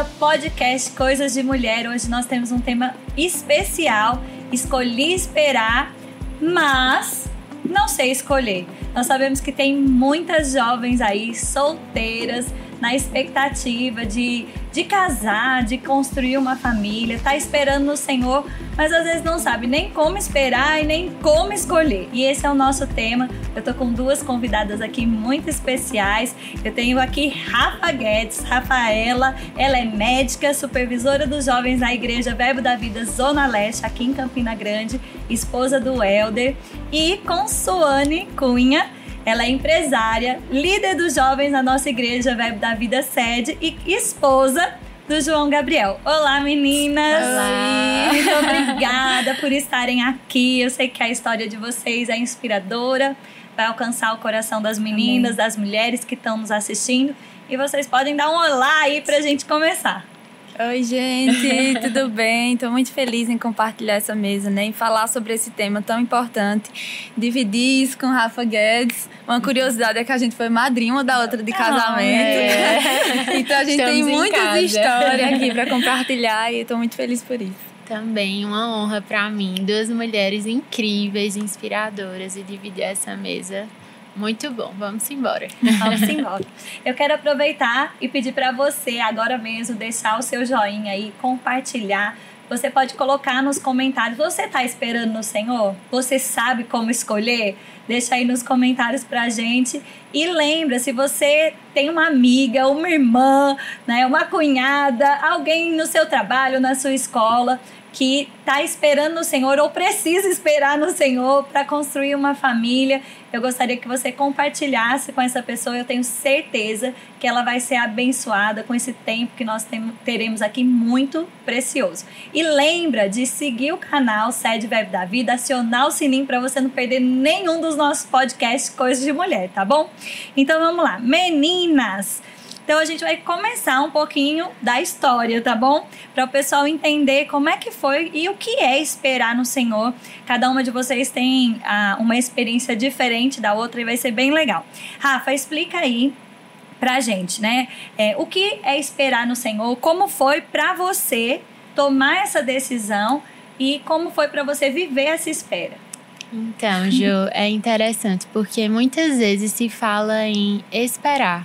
ao podcast Coisas de Mulher. Hoje nós temos um tema especial. Escolhi esperar, mas não sei escolher. Nós sabemos que tem muitas jovens aí solteiras na expectativa de, de casar, de construir uma família, tá esperando no Senhor, mas às vezes não sabe nem como esperar e nem como escolher. E esse é o nosso tema. Eu tô com duas convidadas aqui muito especiais. Eu tenho aqui Rafa Guedes, Rafaela, ela é médica, supervisora dos jovens na Igreja Verbo da Vida Zona Leste, aqui em Campina Grande, esposa do Helder, e com Suane Cunha, ela é empresária, líder dos jovens na nossa igreja Verbo da Vida Sede e esposa do João Gabriel. Olá, meninas! Olá! Muito obrigada por estarem aqui. Eu sei que a história de vocês é inspiradora, vai alcançar o coração das meninas, Amém. das mulheres que estão nos assistindo. E vocês podem dar um olá aí pra gente começar. Oi, gente, tudo bem? Estou muito feliz em compartilhar essa mesa, né? Em falar sobre esse tema tão importante. Dividir isso com Rafa Guedes. Uma curiosidade é que a gente foi madrinha uma da outra de casamento. Ah, é. então a gente Estamos tem muitas histórias aqui para compartilhar e estou muito feliz por isso. Também uma honra para mim, duas mulheres incríveis, inspiradoras e dividir essa mesa muito bom, vamos embora. Vamos embora. Eu quero aproveitar e pedir para você agora mesmo deixar o seu joinha aí, compartilhar. Você pode colocar nos comentários. Você está esperando no Senhor? Você sabe como escolher? Deixa aí nos comentários pra gente. E lembra, se você tem uma amiga, uma irmã, né, uma cunhada, alguém no seu trabalho, na sua escola, que está esperando no Senhor ou precisa esperar no Senhor para construir uma família. Eu gostaria que você compartilhasse com essa pessoa. Eu tenho certeza que ela vai ser abençoada com esse tempo que nós teremos aqui muito precioso. E lembra de seguir o canal Sede Verbo da Vida, acionar o sininho para você não perder nenhum dos nossos podcasts Coisas de Mulher, tá bom? Então vamos lá. Meninas, então a gente vai começar um pouquinho da história, tá bom? Para o pessoal entender como é que foi e o que é esperar no Senhor. Cada uma de vocês tem ah, uma experiência diferente da outra e vai ser bem legal. Rafa, explica aí pra gente, né? É, o que é esperar no Senhor? Como foi para você tomar essa decisão e como foi para você viver essa espera? Então, Jo, é interessante porque muitas vezes se fala em esperar.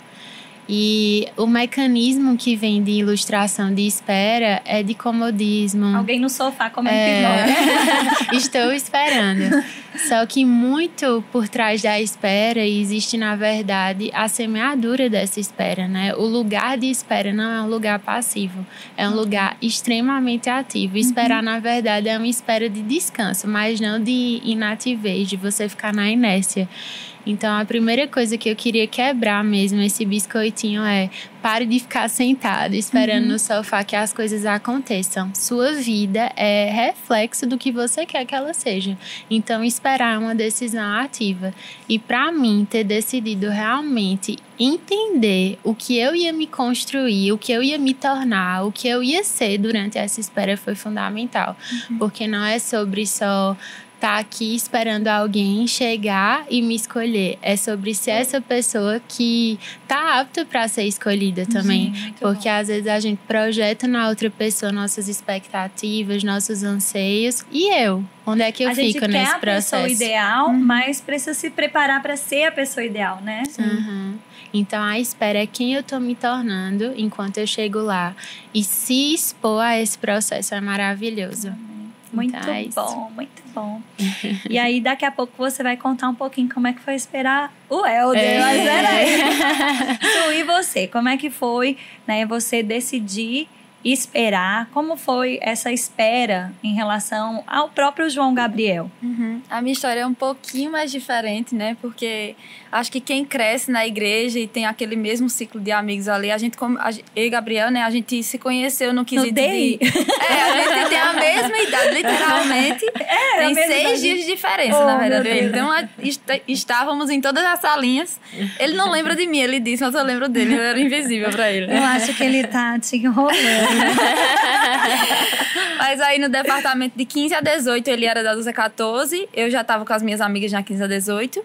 E o mecanismo que vem de ilustração de espera é de comodismo. Alguém no sofá comendo é... Estou esperando. Só que muito por trás da espera existe, na verdade, a semeadura dessa espera, né? O lugar de espera não é um lugar passivo, é um lugar extremamente ativo. Esperar, uhum. na verdade, é uma espera de descanso, mas não de inativez, de você ficar na inércia. Então, a primeira coisa que eu queria quebrar mesmo esse biscoitinho é pare de ficar sentado esperando uhum. no sofá que as coisas aconteçam. Sua vida é reflexo do que você quer que ela seja. Então, esperar é uma decisão ativa. E para mim, ter decidido realmente entender o que eu ia me construir, o que eu ia me tornar, o que eu ia ser durante essa espera foi fundamental. Uhum. Porque não é sobre só tá aqui esperando alguém chegar e me escolher. É sobre ser essa pessoa que tá apta para ser escolhida também. Sim, Porque bom. às vezes a gente projeta na outra pessoa nossas expectativas, nossos anseios. E eu? Onde é que eu a fico nesse processo? A pessoa ideal, uhum. mas precisa se preparar para ser a pessoa ideal, né? Uhum. Então a espera é quem eu tô me tornando enquanto eu chego lá. E se expor a esse processo é maravilhoso. Uhum. Muito bom, muito bom. e aí, daqui a pouco você vai contar um pouquinho como é que foi esperar o Helder. É. Mas peraí. tu e você, como é que foi, né? Você decidir esperar? Como foi essa espera em relação ao próprio João Gabriel? Uhum. A minha história é um pouquinho mais diferente, né? Porque acho que quem cresce na igreja e tem aquele mesmo ciclo de amigos ali, a gente, como, eu e Gabriel, né? A gente se conheceu no quesito no de... É, a gente tem a mesma idade, literalmente. É, tem seis idade. dias de diferença, oh, na verdade. Então, a, estávamos em todas as salinhas. Ele não lembra de mim, ele disse, mas eu lembro dele. Eu era invisível pra ele. Eu acho que ele tá te enrolando. Mas aí no departamento de 15 a 18, ele era da 12 a 14. Eu já tava com as minhas amigas na 15 a 18.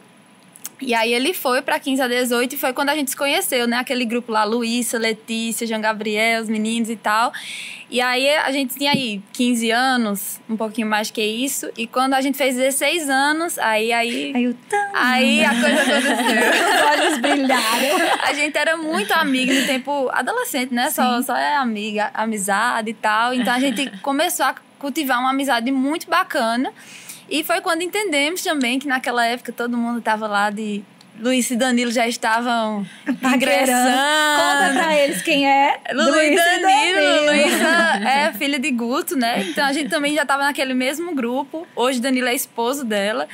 E aí ele foi para 15 a 18 e foi quando a gente se conheceu, né? Aquele grupo lá, Luísa, Letícia, Jean Gabriel, os meninos e tal. E aí a gente tinha aí 15 anos, um pouquinho mais que isso. E quando a gente fez 16 anos, aí aí aí, aí a coisa aconteceu. Os olhos brilharam. A gente era muito amigo no tempo adolescente, né? Só só é amiga, amizade e tal. Então a gente começou a cultivar uma amizade muito bacana. E foi quando entendemos também que naquela época todo mundo estava lá de Luiz e Danilo já estavam ingressando. Conta pra eles quem é. Luiz, Luiz Danilo. Danilo. Luísa é filha de Guto, né? Então a gente também já estava naquele mesmo grupo. Hoje Danilo é esposo dela.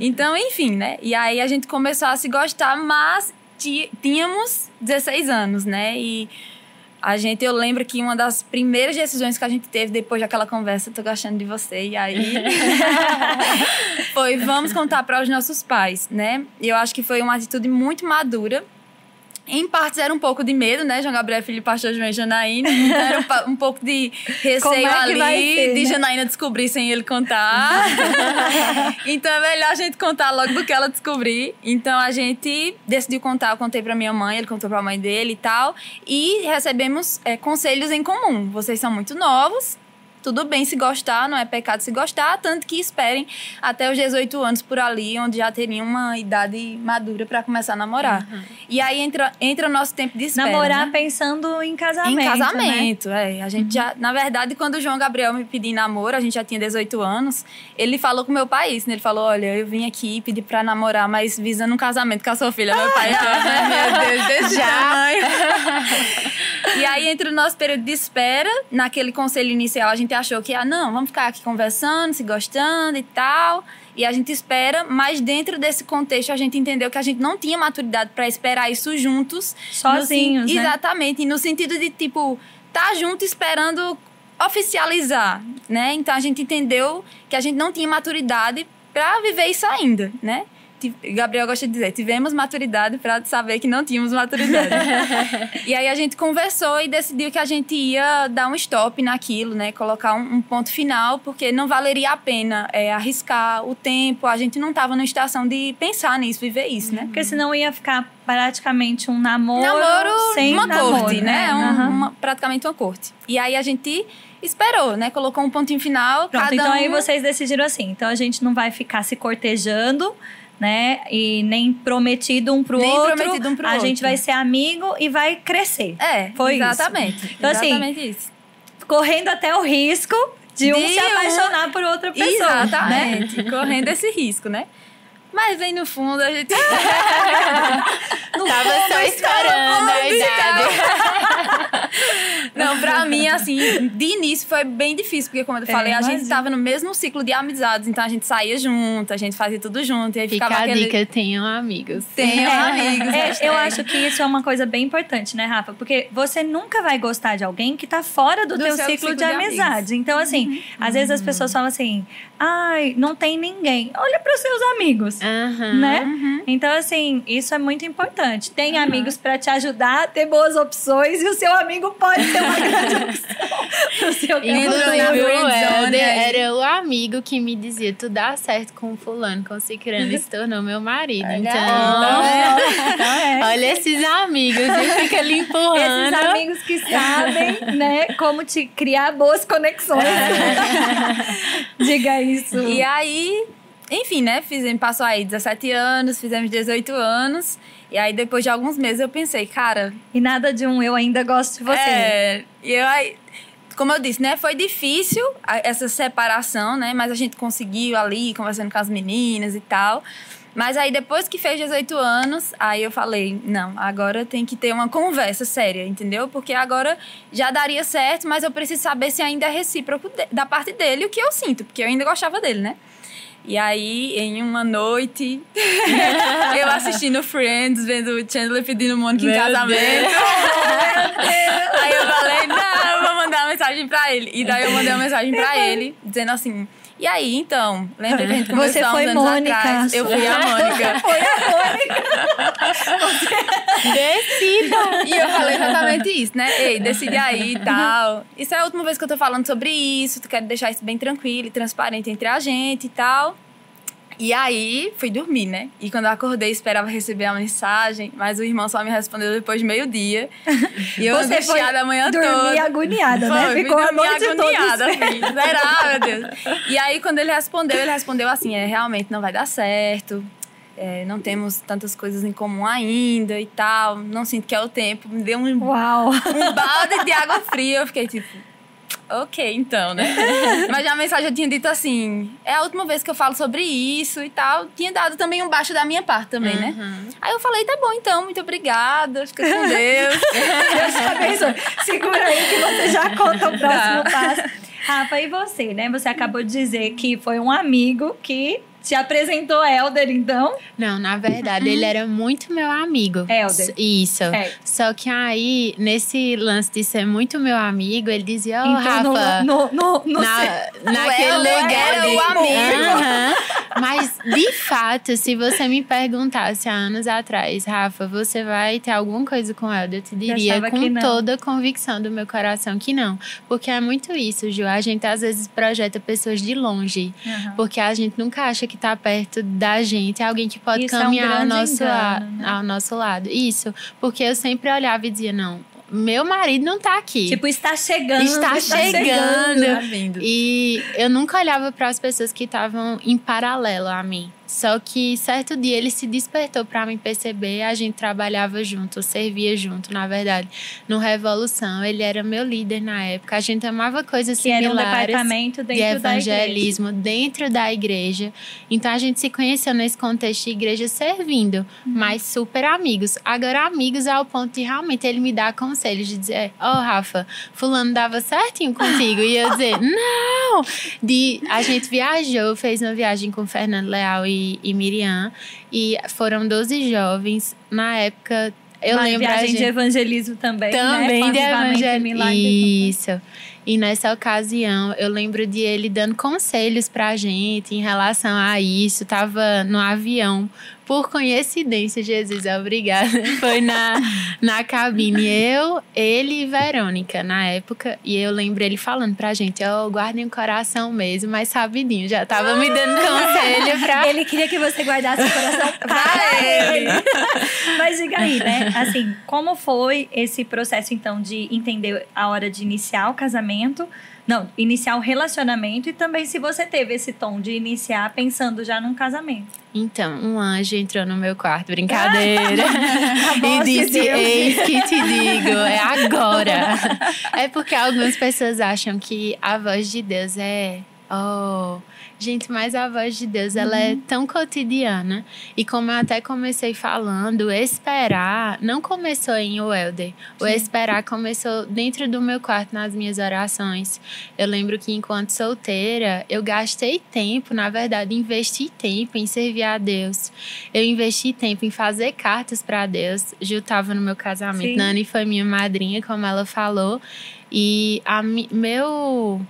Então, enfim, né? E aí a gente começou a se gostar, mas tínhamos 16 anos, né? E a gente, eu lembro que uma das primeiras decisões que a gente teve depois daquela conversa, tô gostando de você, e aí foi vamos contar para os nossos pais, né? E eu acho que foi uma atitude muito madura em partes era um pouco de medo, né? João Gabriel, filho pastor João e Janaína. Era um, um, pouco de receio é ali ser, de né? Janaína descobrir sem ele contar. então é melhor a gente contar logo do que ela descobrir. Então a gente decidiu contar, eu contei pra minha mãe, ele contou pra mãe dele e tal. E recebemos é, conselhos em comum. Vocês são muito novos, tudo bem se gostar, não é pecado se gostar, tanto que esperem até os 18 anos por ali, onde já teriam uma idade madura para começar a namorar. Uhum. E aí entra, entra o nosso tempo de espera. Namorar né? pensando em casamento. Em casamento, né? é. A gente uhum. já, na verdade, quando o João Gabriel me pediu namoro, a gente já tinha 18 anos, ele falou com meu pai isso, né? Ele falou: olha, eu vim aqui pedir pra namorar, mas visando um casamento com a sua filha. Meu pai, ah, meu Deus, desse já. e aí, entre o nosso período de espera, naquele conselho inicial, a gente gente achou que, ah, não, vamos ficar aqui conversando, se gostando e tal. E a gente espera, mas dentro desse contexto a gente entendeu que a gente não tinha maturidade para esperar isso juntos. Sozinhos, no, né? Exatamente. E no sentido de, tipo, tá junto esperando oficializar, né? Então a gente entendeu que a gente não tinha maturidade para viver isso ainda, né? Gabriel gosta de dizer, tivemos maturidade para saber que não tínhamos maturidade. e aí a gente conversou e decidiu que a gente ia dar um stop naquilo, né? Colocar um, um ponto final, porque não valeria a pena é, arriscar o tempo. A gente não estava na estação de pensar nisso, viver isso, né? Porque senão ia ficar praticamente um namoro, namoro sem uma namoro, corte, né? né? Um, uhum. uma, praticamente uma corte. E aí a gente esperou, né? Colocou um pontinho final. Pronto, então um... aí vocês decidiram assim. Então a gente não vai ficar se cortejando né? E nem prometido um pro nem outro. prometido um pro a outro. gente vai ser amigo e vai crescer. É, foi exatamente. isso. Então, assim, exatamente assim, isso. correndo até o risco de, de um se apaixonar um... por outra pessoa. Exatamente. Né? Correndo esse risco, né? Mas vem no fundo a gente. no Tava fundo, só esperando a idade. Não, pra mim, assim, de início foi bem difícil, porque, como eu falei, é, a gente tava no mesmo ciclo de amizades, então a gente saía junto, a gente fazia tudo junto. E aí Fica ficava a aquele... dica, tenham amigos. Tenham é, amigos. É, eu acho que isso é uma coisa bem importante, né, Rafa? Porque você nunca vai gostar de alguém que tá fora do, do teu ciclo, ciclo, de, de amizade. Então, assim, uhum. às vezes as pessoas falam assim, ai, não tem ninguém. Olha pros seus amigos. Uhum, né? Uhum. Então, assim, isso é muito importante. Tem uhum. amigos para te ajudar a ter boas opções e o seu amigo pode ter Inclusive, o Helder era o amigo que me dizia: tu dá certo com fulano, com ciclano, e se tornou meu marido. Olha então, então é. olha esses amigos, ele fica ali empurrando. Esses amigos que sabem, né, como te criar boas conexões. É. Diga isso. E aí, enfim, né? Fizemos, passou aí 17 anos, fizemos 18 anos. E aí, depois de alguns meses, eu pensei, cara. E nada de um eu ainda gosto de você. É. E eu aí. Como eu disse, né? Foi difícil essa separação, né? Mas a gente conseguiu ali, conversando com as meninas e tal. Mas aí, depois que fez 18 anos, aí eu falei: não, agora tem que ter uma conversa séria, entendeu? Porque agora já daria certo, mas eu preciso saber se ainda é recíproco da parte dele o que eu sinto, porque eu ainda gostava dele, né? E aí, em uma noite, eu assistindo Friends, vendo o Chandler pedindo Mônica em casamento. aí eu falei, não, eu vou mandar uma mensagem pra ele. E daí eu mandei uma mensagem pra ele, dizendo assim... E aí, então, lembra que a gente Você foi uns anos Mônica, atrás? Eu fui a Mônica. foi a Mônica. Decida. E eu falei exatamente isso, né? Ei, decide aí e tal. Isso é a última vez que eu tô falando sobre isso. Tu quero deixar isso bem tranquilo e transparente entre a gente e tal. E aí, fui dormir, né? E quando eu acordei, esperava receber a mensagem, mas o irmão só me respondeu depois de meio-dia. E eu Você foi angustiada a manhã dormir toda. agoniada, né? Foi, Ficou fui a noite agoniada, toda. filho. Será, meu Deus? E aí, quando ele respondeu, ele respondeu assim: é, realmente não vai dar certo. é, não temos tantas coisas em comum ainda e tal. Não sinto que é o tempo. Me deu um, Uau! um balde de água fria. Eu fiquei tipo, ok, então, né? Mas já a mensagem eu tinha dito assim: é a última vez que eu falo sobre isso e tal. Tinha dado também um baixo da minha parte também, né? Uhum. Aí eu falei: tá bom, então, muito obrigada. Fica com Deus. Deus te abençoe. Segura aí que você já conta o próximo Tá. passo. Rafa, e você, né? Você acabou de dizer que foi um amigo que te apresentou Helder, então. Não, na verdade, ele era muito meu amigo. Helder. Isso. Certo. Só que aí, nesse lance de ser muito meu amigo, ele dizia, ô, então, Rafa... no, no, no, na, naquele lugar era o amigo. Aham. Mas, de fato, se você me perguntasse há anos atrás, Rafa, você vai ter alguma coisa com Helder? Eu te diria que com toda a convicção do meu coração que não. Porque é muito isso, Ju. A gente às vezes projeta pessoas de longe. Aham. Porque a gente nunca acha que tá perto da gente, é alguém que pode Isso é um caminhar ao, nosso engano, né? ao nosso lado. Isso, porque eu sempre olhava e dizia, não, meu marido não tá aqui. Tipo, está chegando. Está chegando. Tá vindo. E eu nunca olhava para as pessoas que estavam em paralelo a mim. Só que certo dia ele se despertou para me perceber. A gente trabalhava junto, servia junto, na verdade, no Revolução. Ele era meu líder na época. A gente amava coisas Que era um similares departamento de dentro da igreja. evangelismo dentro da igreja. Então a gente se conheceu nesse contexto de igreja servindo, Uhum. mas super amigos. Agora amigos ao ponto de realmente ele me dar conselhos de dizer, ó Rafa, fulano dava certinho contigo e eu dizer, não. De a gente viajou, fez uma viagem com Fernando Leal e, e Miriam e foram 12 jovens na época. Eu lembro a viagem gente, de evangelismo também, né? também Com de evangelismo. Isso. E nessa ocasião, eu lembro de ele dando conselhos pra gente em relação a isso. Tava no avião. Por coincidência, Jesus, obrigada. Foi na, na cabine. Eu, ele e Verônica, na época. E eu lembro ele falando pra gente: Ó, guardem o coração mesmo, mas sabidinho. Já tava me dando conselho pra. Ele queria que você guardasse o coração para ele. Mas diga aí, né? Assim, como foi esse processo, então, de entender a hora de iniciar o casamento? Não, iniciar o relacionamento e também se você teve esse tom de iniciar pensando já num casamento. Então, um anjo entrou no meu quarto, brincadeira. E disse. Eis que te digo, é agora. é porque algumas pessoas acham que a voz de Deus é. Oh, gente, mas a voz de Deus ela é tão cotidiana. E como eu até comecei falando, esperar não começou em o Elder. O Sim. esperar começou dentro do meu quarto, nas minhas orações. Eu lembro que enquanto solteira, eu gastei tempo, na verdade, investi tempo em servir a Deus. Eu investi tempo em fazer cartas para Deus. Gil estava no meu casamento. Sim. Nani foi minha madrinha, como ela falou. E a meu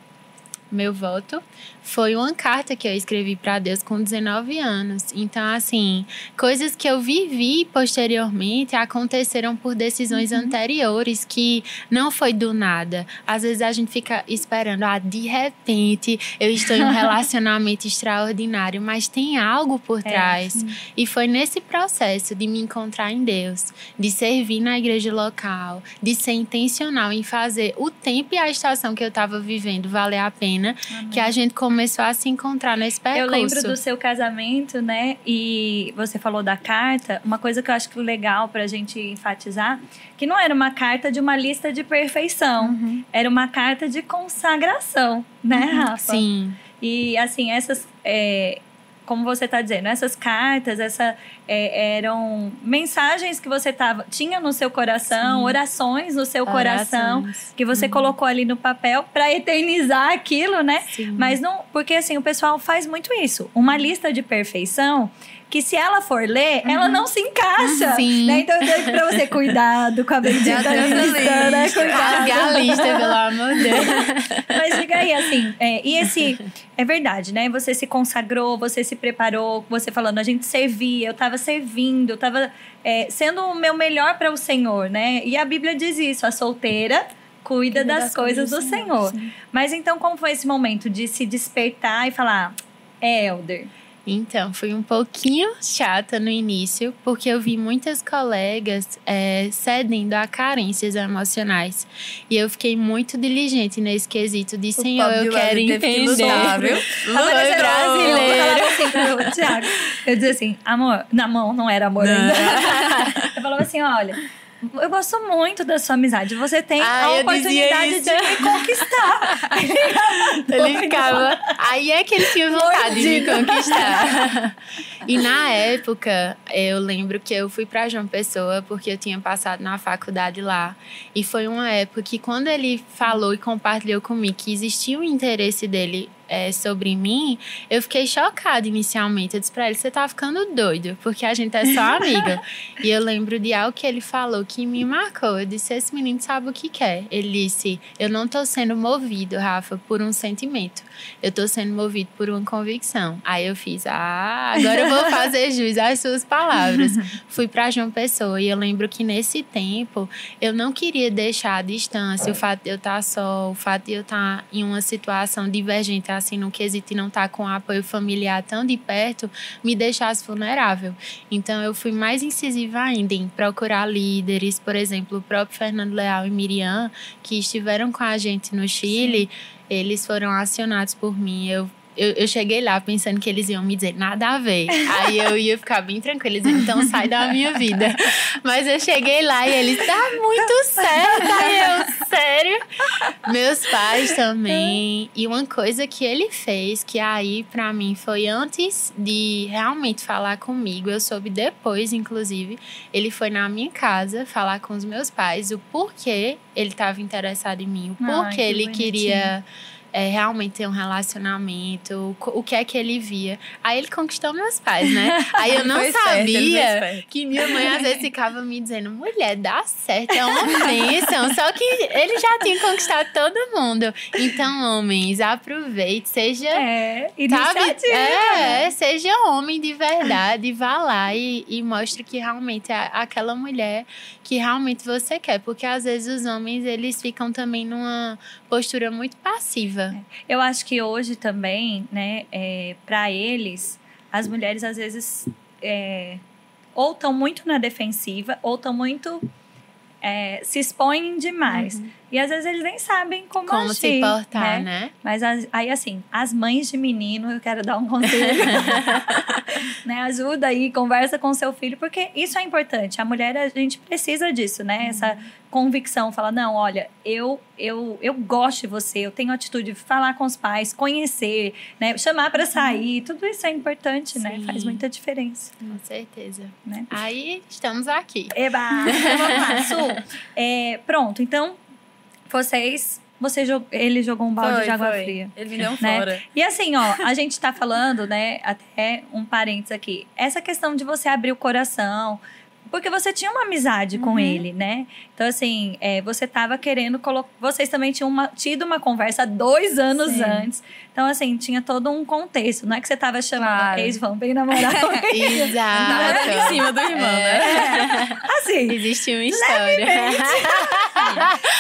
meu voto foi uma carta que eu escrevi para Deus com 19 anos. Então, assim, coisas que eu vivi posteriormente aconteceram por decisões anteriores que não foi do nada. Às vezes a gente fica esperando, ah, de repente eu estou em um relacionamento extraordinário, mas tem algo por É, trás. E foi nesse processo de me encontrar em Deus, de servir na igreja local, de ser intencional em fazer o tempo e a estação que eu estava vivendo valer a pena, que a gente começou a se encontrar nesse percurso. Eu lembro do seu casamento, né? E você falou da carta. Uma coisa que eu acho que legal pra gente enfatizar, que não era uma carta de uma lista de perfeição. Era uma carta de consagração, né, Rafa? Sim. E assim, essas. é, como você está dizendo, essas cartas, essa, é, eram mensagens que você tava, tinha no seu coração, Sim. orações no seu coração, Orações. que você colocou ali no papel para eternizar aquilo, né? Sim. Mas não, porque assim, o pessoal faz muito isso. Uma lista de perfeição que se ela for ler, ela não se encaixa. Sim. Né? Então eu digo pra você, cuidado com a bendita Deus lista, né? Cuidado. A lista, pelo amor de Deus. Mas diga aí, assim, é, e esse. É verdade, né? Você se consagrou, você se preparou, você falando, a gente servia, eu tava servindo, eu tava é, sendo o meu melhor para o Senhor, né? E a Bíblia diz isso: a solteira cuida, das, coisas do Senhor. Mas então, como foi esse momento de se despertar e falar, Elder? Então, fui um pouquinho chata no início, porque eu vi muitas colegas é, cedendo a carências emocionais. E eu fiquei muito diligente nesse quesito de, Senhor, eu quero entender. Que lutar, viu? Foi brasileiro. assim Thiago. Eu dizia assim, amor, na mão não era amor não. ainda. Eu falava assim, olha eu gosto muito da sua amizade. Você tem ah, a oportunidade de me conquistar. ele ficava. Aí é que ele tinha vontade de me conquistar. e na época, eu lembro que eu fui para João Pessoa porque eu tinha passado na faculdade lá. E foi uma época que, quando ele falou e compartilhou comigo que existia o um interesse dele é, sobre mim, eu fiquei chocada inicialmente. Eu disse pra ele: você tá ficando doido, porque a gente é só amiga. e eu lembro de algo que ele falou que me marcou. Eu disse: esse menino sabe o que quer. Ele disse: eu não tô sendo movido, Rafa, por um sentimento. Eu tô sendo movido por uma convicção. Aí eu fiz: ah, agora eu vou fazer jus às suas palavras. Fui para João Pessoa e eu lembro que nesse tempo eu não queria deixar a distância, o fato de eu estar tá só, o fato de eu estar tá em uma situação divergente assim no quesito e não estar tá com apoio familiar tão de perto, me deixasse vulnerável. Então eu fui mais incisiva ainda em procurar líderes, por exemplo, o próprio Fernando Leal e Miriam, que estiveram com a gente no Chile. Sim eles foram acionados por mim. Eu eu, eu, cheguei lá pensando que eles iam me dizer nada a ver. Aí eu ia ficar bem tranquila, dizendo, então sai da minha vida. Mas eu cheguei lá e eles, tá muito certo. Aí eu, sério? Meus pais também. E uma coisa que ele fez, que aí para mim foi antes de realmente falar comigo, eu soube depois, inclusive, ele foi na minha casa falar com os meus pais o porquê ele estava interessado em mim, o porquê Ai, ele bonitinho. queria é, realmente ter um relacionamento, o, o, que é que ele via. Aí ele conquistou meus pais, né? Aí eu não sabia certo, que minha mãe às vezes ficava me dizendo, mulher, dá certo, é uma bênção. Só que ele já tinha conquistado todo mundo. Então, homens, aproveite, seja. É, iniciativa. É, seja homem de verdade, vá lá e, e mostre que realmente é aquela mulher que realmente você quer. Porque às vezes os homens, eles ficam também numa postura muito passiva é. Eu acho que hoje também, né, é, para eles, as mulheres às vezes é, ou estão muito na defensiva ou estão muito é, se expõem demais. Uhum. E às vezes eles nem sabem como, como agir, se portar, né? né? Mas aí, assim, as mães de menino, eu quero dar um conselho. né? Ajuda aí, conversa com seu filho, porque isso é importante. A mulher, a gente precisa disso, né? Essa convicção, fala, não, olha, eu, eu, eu gosto de você, eu tenho atitude de falar com os pais, conhecer, né? Chamar para sair, tudo isso é importante, Sim. né? Faz muita diferença. Com certeza. Né? Aí estamos aqui. Eba! Então vamos lá, Su. É, pronto, então vocês você jog... ele jogou um balde foi, de água foi. fria. Ele me deu um né? fora. E assim, ó, a gente tá falando, né, até um parênteses aqui. Essa questão de você abrir o coração, porque você tinha uma amizade uhum. com ele, né? Então, assim, é, você tava querendo colocar. Vocês também tinham uma, tido uma conversa dois anos Sim. antes. Então, assim, tinha todo um contexto. Não é que você tava chamando claro. ex, vamos bem namorar Exato. Tava em cima do irmão, né? é. né? Assim. Existe uma história.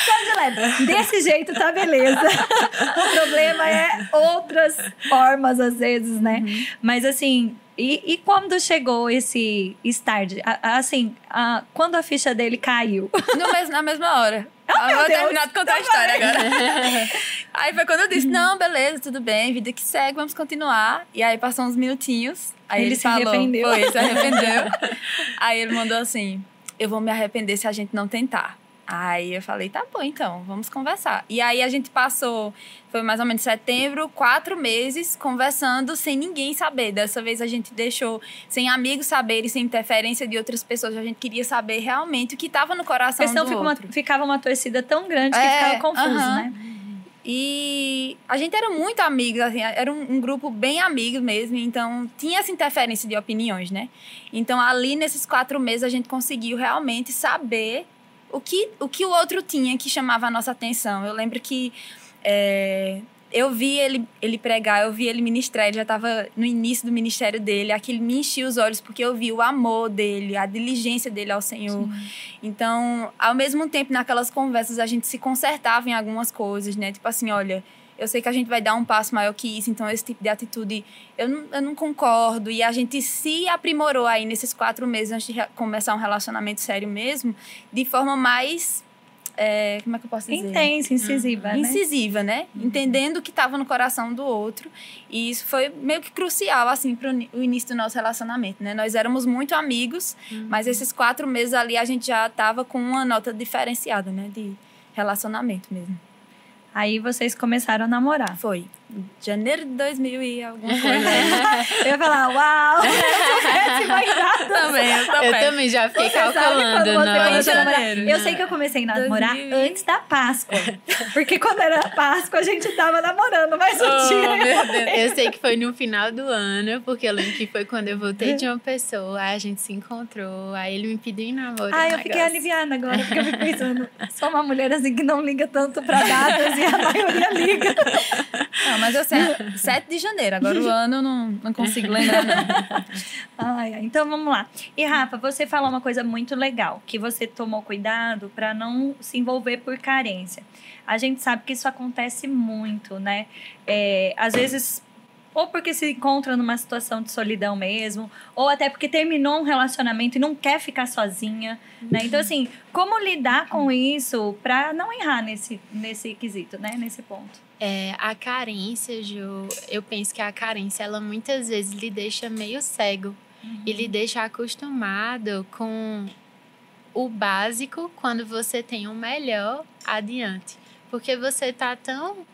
Só de leve. Desse jeito tá beleza. o problema é outras formas, às vezes, né? Uhum. Mas, assim e, e quando chegou esse start? Assim, a, quando a ficha dele caiu? No mesmo, na mesma hora. Oh, eu vou Deus, terminar de contar a história agora. aí foi quando eu disse: não, beleza, tudo bem, vida que segue, vamos continuar. E aí passou uns minutinhos. Aí ele, ele se falou, arrependeu. Foi, se arrependeu. aí ele mandou assim: eu vou me arrepender se a gente não tentar. Aí eu falei, tá bom, então, vamos conversar. E aí a gente passou, foi mais ou menos setembro, quatro meses conversando sem ninguém saber. Dessa vez a gente deixou sem amigos saberem, sem interferência de outras pessoas. A gente queria saber realmente o que estava no coração Porque senão do outro. Uma, ficava uma torcida tão grande que é, ficava confuso, uh -huh. né? E a gente era muito amigos, assim, era um, um, grupo bem amigo mesmo, então tinha essa interferência de opiniões, né? Então ali nesses quatro meses a gente conseguiu realmente saber o que, o que o outro tinha que chamava a nossa atenção. Eu lembro que é, eu vi ele, ele pregar, eu vi ele ministrar, ele já estava no início do ministério dele, aquilo me enchia os olhos porque eu vi o amor dele, a diligência dele ao Senhor. Sim. Então, ao mesmo tempo, naquelas conversas, a gente se consertava em algumas coisas, né? Tipo assim, olha, eu sei que a gente vai dar um passo maior que isso, então esse tipo de atitude eu não, eu não concordo. E a gente se aprimorou aí nesses quatro meses antes de começar um relacionamento sério mesmo, de forma mais é, como é que eu posso dizer? Intensa, incisiva, uhum. né? Incisiva, né? Uhum. Entendendo o que estava no coração do outro. E isso foi meio que crucial, assim, para o início do nosso relacionamento, né? Nós éramos muito amigos, uhum. mas esses quatro meses ali a gente já estava com uma nota diferenciada, né? De relacionamento mesmo. Aí vocês começaram a namorar. Foi. Janeiro de 2000 e alguma coisa. eu ia falar, uau! eu também, eu também. Eu também já fiquei você calculando. Não, janeiro, eu sei que eu comecei a namorar 2000. antes da Páscoa. Porque quando era Páscoa, a gente tava namorando mais um oh, dia. Eu sei que foi no final do ano, porque eu lembro que foi quando eu voltei de uma pessoa, aí a gente se encontrou, aí ele me pediu em namoro. Ah, eu fiquei aliviada agora, porque eu fico pensando, sou uma mulher assim que não liga tanto pra datas e a maioria liga. Não, mas eu sei, 7 de janeiro. Agora o ano eu não, não consigo lembrar, não. Ai, então vamos lá. E Rafa, você falou uma coisa muito legal, que você tomou cuidado para não se envolver por carência. A gente sabe que isso acontece muito, né? É, às vezes ou porque se encontra numa situação de solidão mesmo, ou até porque terminou um relacionamento e não quer ficar sozinha, né? Então, assim, como lidar com isso para não errar nesse, nesse quesito, né? Nesse ponto. É, a carência, Ju, eu penso que a carência, ela muitas vezes lhe deixa meio cego uhum. e lhe deixa acostumado com o básico quando você tem o melhor adiante. Porque você tá tão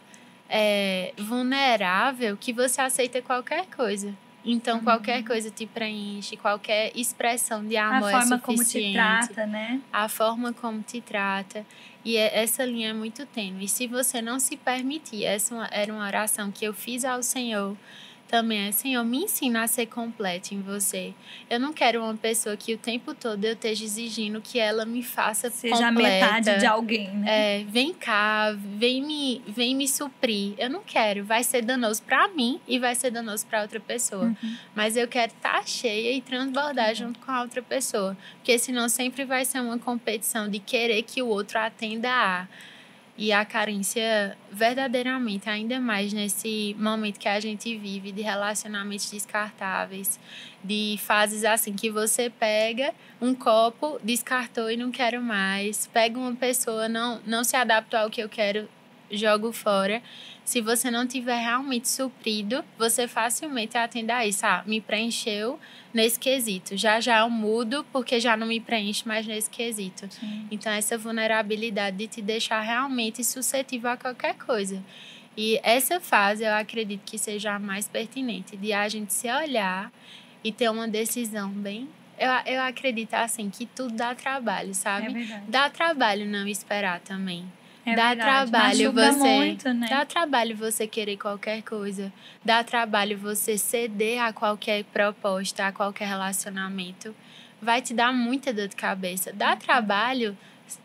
é, vulnerável que você aceita qualquer coisa. Então, uhum. qualquer coisa te preenche, qualquer expressão de amor a forma é como te trata, né? A forma como te trata. E é, essa linha é muito tênue. E se você não se permitir, essa era uma oração que eu fiz ao Senhor também é, Senhor, me ensina a ser completo em você. Eu não quero uma pessoa que o tempo todo eu esteja exigindo que ela me faça Seja completa. metade de alguém, né? É, vem cá, vem me, vem me suprir. Eu não quero. Vai ser danoso para mim e vai ser danoso para outra pessoa. Uhum. Mas eu quero estar tá cheia e transbordar uhum. junto com a outra pessoa. Porque senão sempre vai ser uma competição de querer que o outro atenda a e a carência verdadeiramente, ainda mais nesse momento que a gente vive de relacionamentos descartáveis, de fases assim que você pega um copo, descartou e não quero mais, pega uma pessoa, não, não se adaptou ao que eu quero, jogo fora. Se você não tiver realmente suprido, você facilmente atende a isso. Ah, me preencheu nesse quesito. Já já eu mudo porque já não me preenche mais nesse quesito. Sim. Então, essa vulnerabilidade de te deixar realmente suscetível a qualquer coisa. E essa fase eu acredito que seja a mais pertinente, de a gente se olhar e ter uma decisão bem. Eu, eu acredito assim que tudo dá trabalho, sabe? É dá trabalho não esperar também. É dá verdade. trabalho Machuca você. Muito, né? Dá trabalho você querer qualquer coisa. Dá trabalho você ceder a qualquer proposta, a qualquer relacionamento. Vai te dar muita dor de cabeça. Dá trabalho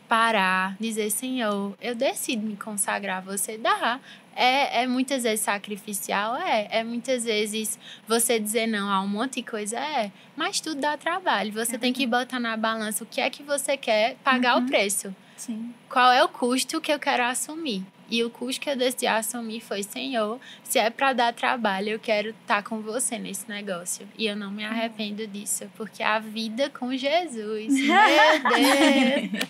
parar, dizer, Senhor, eu decido me consagrar a você. Dá. É, é muitas vezes sacrificial, é. É muitas vezes você dizer não a um monte de coisa, é. Mas tudo dá trabalho. Você é tem que botar na balança o que é que você quer pagar uhum. o preço. Sim. Qual é o custo que eu quero assumir? E o custo que eu decidi assumir foi: Senhor, se é para dar trabalho, eu quero estar tá com você nesse negócio. E eu não me arrependo disso, porque a vida com Jesus. Meu Deus!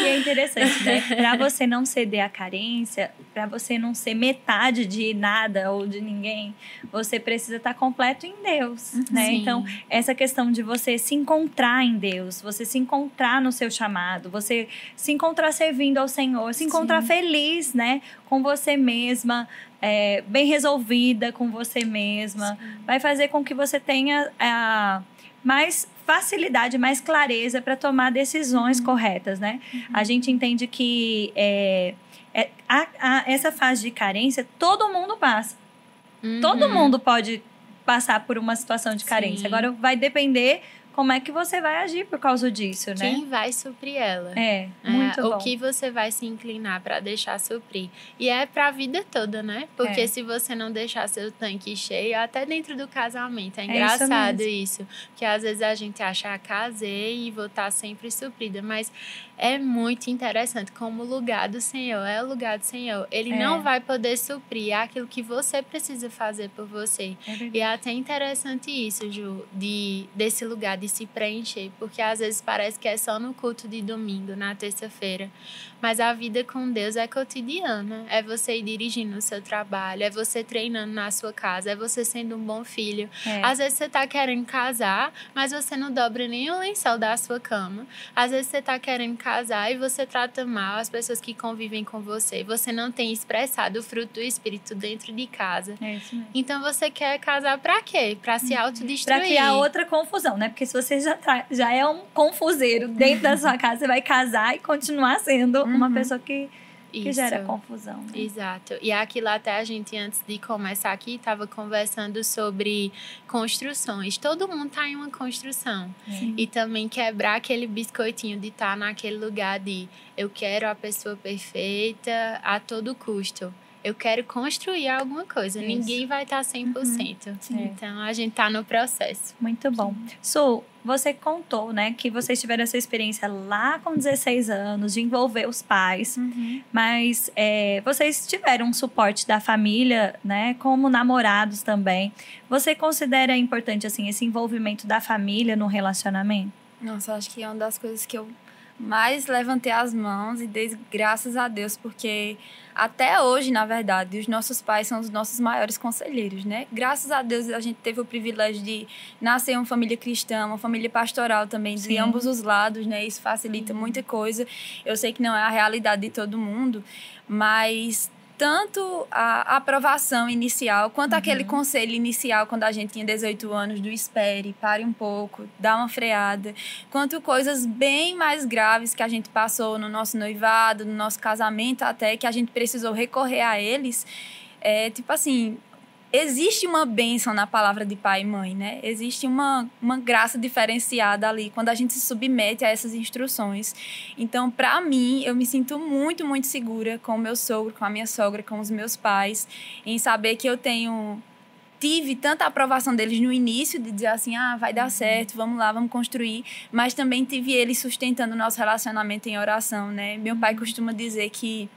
e é interessante, né? Para você não ceder à carência, para você não ser metade de nada ou de ninguém, você precisa estar tá completo em Deus, né? Sim. Então, essa questão de você se encontrar em Deus, você se encontrar no seu chamado, você se encontrar servindo ao Senhor, se encontrar Sim. feliz, né? Com você mesma, é, bem resolvida com você mesma. Sim. Vai fazer com que você tenha a, mais facilidade, mais clareza para tomar decisões uhum. corretas, né? Uhum. A gente entende que é, é, a, a, essa fase de carência todo mundo passa. Uhum. Todo mundo pode passar por uma situação de carência. Sim. Agora vai depender como é que você vai agir por causa disso, né? Quem vai suprir ela? É, muito é, bom. O que você vai se inclinar para deixar suprir. E é para a vida toda, né? Porque É. se você não deixar seu tanque cheio, até dentro do casamento, é isso engraçado mesmo. isso. Porque às vezes a gente acha, ah, casei e vou estar sempre suprida. Mas é muito interessante como o lugar do Senhor é o lugar do Senhor. Ele É. não vai poder suprir aquilo que você precisa fazer por você. É. E é até interessante isso, Ju, de, desse lugar de se preencher, porque às vezes parece que é só no culto de domingo, na terça-feira. Mas a vida com Deus é cotidiana. É você ir dirigindo o seu trabalho, é você treinando na sua casa, é você sendo um bom filho. É. Às vezes você tá querendo casar, mas você não dobra nem o lençol da sua cama. Às vezes você tá querendo casar e você trata mal as pessoas que convivem com você. Você não tem expressado o fruto do Espírito dentro de casa. É isso mesmo. Então você quer casar pra quê? Pra se autodestruir. Pra criar outra confusão, né? Porque se você já, tá, já é um confuseiro dentro da sua casa, você vai casar e continuar sendo uma Uhum. pessoa que, que Isso. gera confusão. né? Exato. E aquilo até a gente, antes de começar aqui, estava conversando sobre construções. Todo mundo tá em uma construção. Sim. E também quebrar aquele biscoitinho de estar naquele lugar de eu quero a pessoa perfeita a todo custo. Eu quero construir alguma coisa. Isso. Ninguém vai estar 100%. Sim. Então a gente tá no processo. Muito bom. Su, você contou, né, que vocês tiveram essa experiência lá com 16 anos de envolver os pais, mas é, vocês tiveram um suporte da família, né, como namorados também. Você considera importante assim esse envolvimento da família no relacionamento? Nossa, acho que é uma das coisas que eu mais levantei as mãos e dei graças a Deus, porque até hoje, na verdade, os nossos pais são os nossos maiores conselheiros, né? Graças a Deus a gente teve o privilégio de nascer em uma família cristã, uma família pastoral também, Sim. de ambos os lados, né? Isso facilita muita coisa. Eu sei que não é a realidade de todo mundo, mas tanto a aprovação inicial quanto aquele conselho inicial quando a gente tinha 18 anos do espere, pare um pouco, dá uma freada, quanto coisas bem mais graves que a gente passou no nosso noivado, no nosso casamento até que a gente precisou recorrer a eles, é tipo assim, existe uma bênção na palavra de pai e mãe, né? Existe uma, uma graça diferenciada ali quando a gente se submete a essas instruções. Então, para mim, eu me sinto muito, muito segura com o meu sogro, com a minha sogra, com os meus pais, em saber que eu tenho tive tanta aprovação deles no início de dizer assim, ah, vai dar certo, vamos lá, vamos construir, mas também tive eles sustentando o nosso relacionamento em oração, né? Meu pai costuma dizer que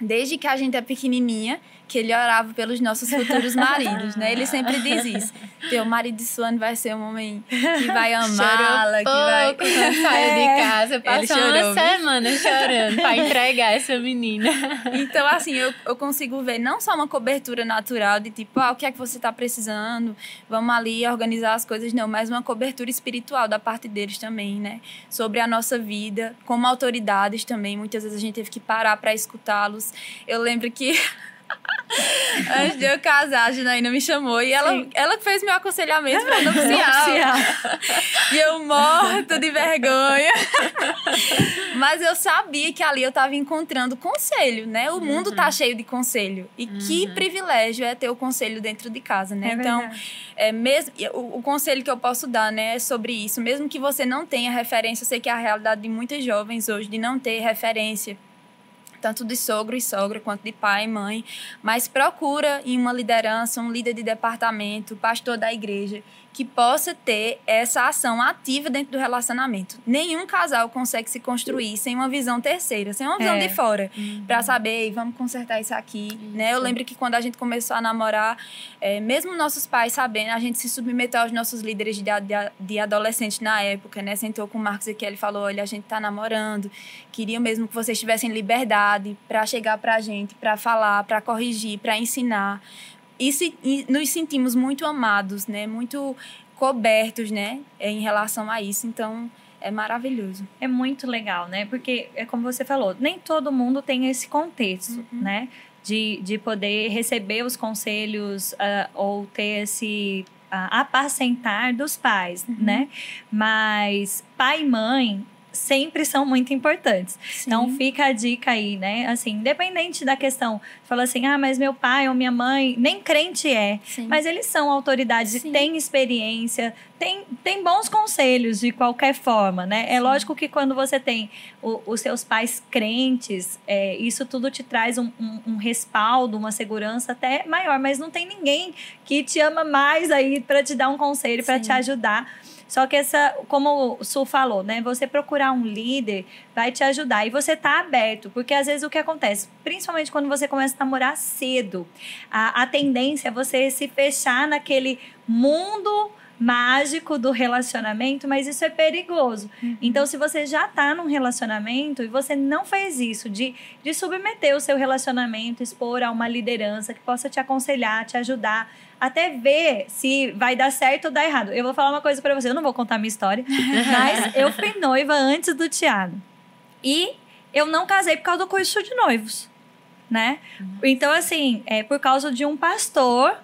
desde que a gente é pequenininha, que ele orava pelos nossos futuros maridos, né? Ele sempre diz isso. Teu marido de Suane vai ser um homem que vai amá-la, que vai... Quando saiu É. de casa, passou uma semana chorando pra entregar essa menina. Então, assim, eu, eu consigo ver não só uma cobertura natural de tipo, ah, o que é que você tá precisando, vamos ali organizar as coisas, não, mas uma cobertura espiritual da parte deles também, né? Sobre a nossa vida, como autoridades também. Muitas vezes a gente teve que parar para escutá-los. Eu lembro que. Antes de eu casar, a Janaína me chamou e ela, Sim. ela fez meu aconselhamento para nupcial. E eu morta de vergonha. Mas eu sabia que ali eu estava encontrando conselho, né? O mundo tá cheio de conselho. E que privilégio é ter o conselho dentro de casa, né? É então, verdade. é mesmo o, o conselho que eu posso dar, né, é sobre isso. Mesmo que você não tenha referência, eu sei que é a realidade de muitas jovens hoje de não ter referência tanto de sogro e sogra quanto de pai e mãe, mas procura em uma liderança, um líder de departamento, pastor da igreja, que possa ter essa ação ativa dentro do relacionamento. Nenhum casal consegue se construir sem uma visão terceira, sem uma visão É. de fora, Pra saber, "Ei, vamos consertar isso aqui, né? Eu lembro que quando a gente começou a namorar, é, mesmo nossos pais sabendo, a gente se submeteu aos nossos líderes de, de, de adolescente na época, né? Sentou com o Marcos e ele falou, olha, a gente tá namorando, queria mesmo que vocês tivessem liberdade pra chegar pra gente, pra falar, pra corrigir, pra ensinar. E, se, e nos sentimos muito amados, né? Muito cobertos, né? Em relação a isso. Então, é maravilhoso. É muito legal, né? Porque, é como você falou, nem todo mundo tem esse contexto, né? De, de poder receber os conselhos ah, ou ter esse ah, apacentar dos pais, né? Mas pai e mãe sempre são muito importantes. Sim. Então fica a dica aí, né? Assim, independente da questão, fala assim: "Ah, mas meu pai ou minha mãe nem crente é". Sim. Mas eles são autoridades Sim. e têm experiência, tem, tem bons conselhos de qualquer forma, né? É lógico que quando você tem o, os seus pais crentes, é, isso tudo te traz um, um, um, respaldo, uma segurança até maior, mas não tem ninguém que te ama mais aí para te dar um conselho, para te ajudar. Só que essa, como o Su falou, né? Você procurar um líder vai te ajudar. E você tá aberto, porque às vezes o que acontece, principalmente quando você começa a namorar cedo, a, a tendência é você se fechar naquele mundo mágico do relacionamento, mas isso é perigoso. Uhum. Então, se você já está num relacionamento e você não fez isso, de, de submeter o seu relacionamento, expor a uma liderança que possa te aconselhar, te ajudar, até ver se vai dar certo ou dar errado. Eu vou falar uma coisa para você, eu não vou contar minha história, mas eu fui noiva antes do Tiago. E eu não casei por causa do curso de noivos, né? Então, assim, é por causa de um pastor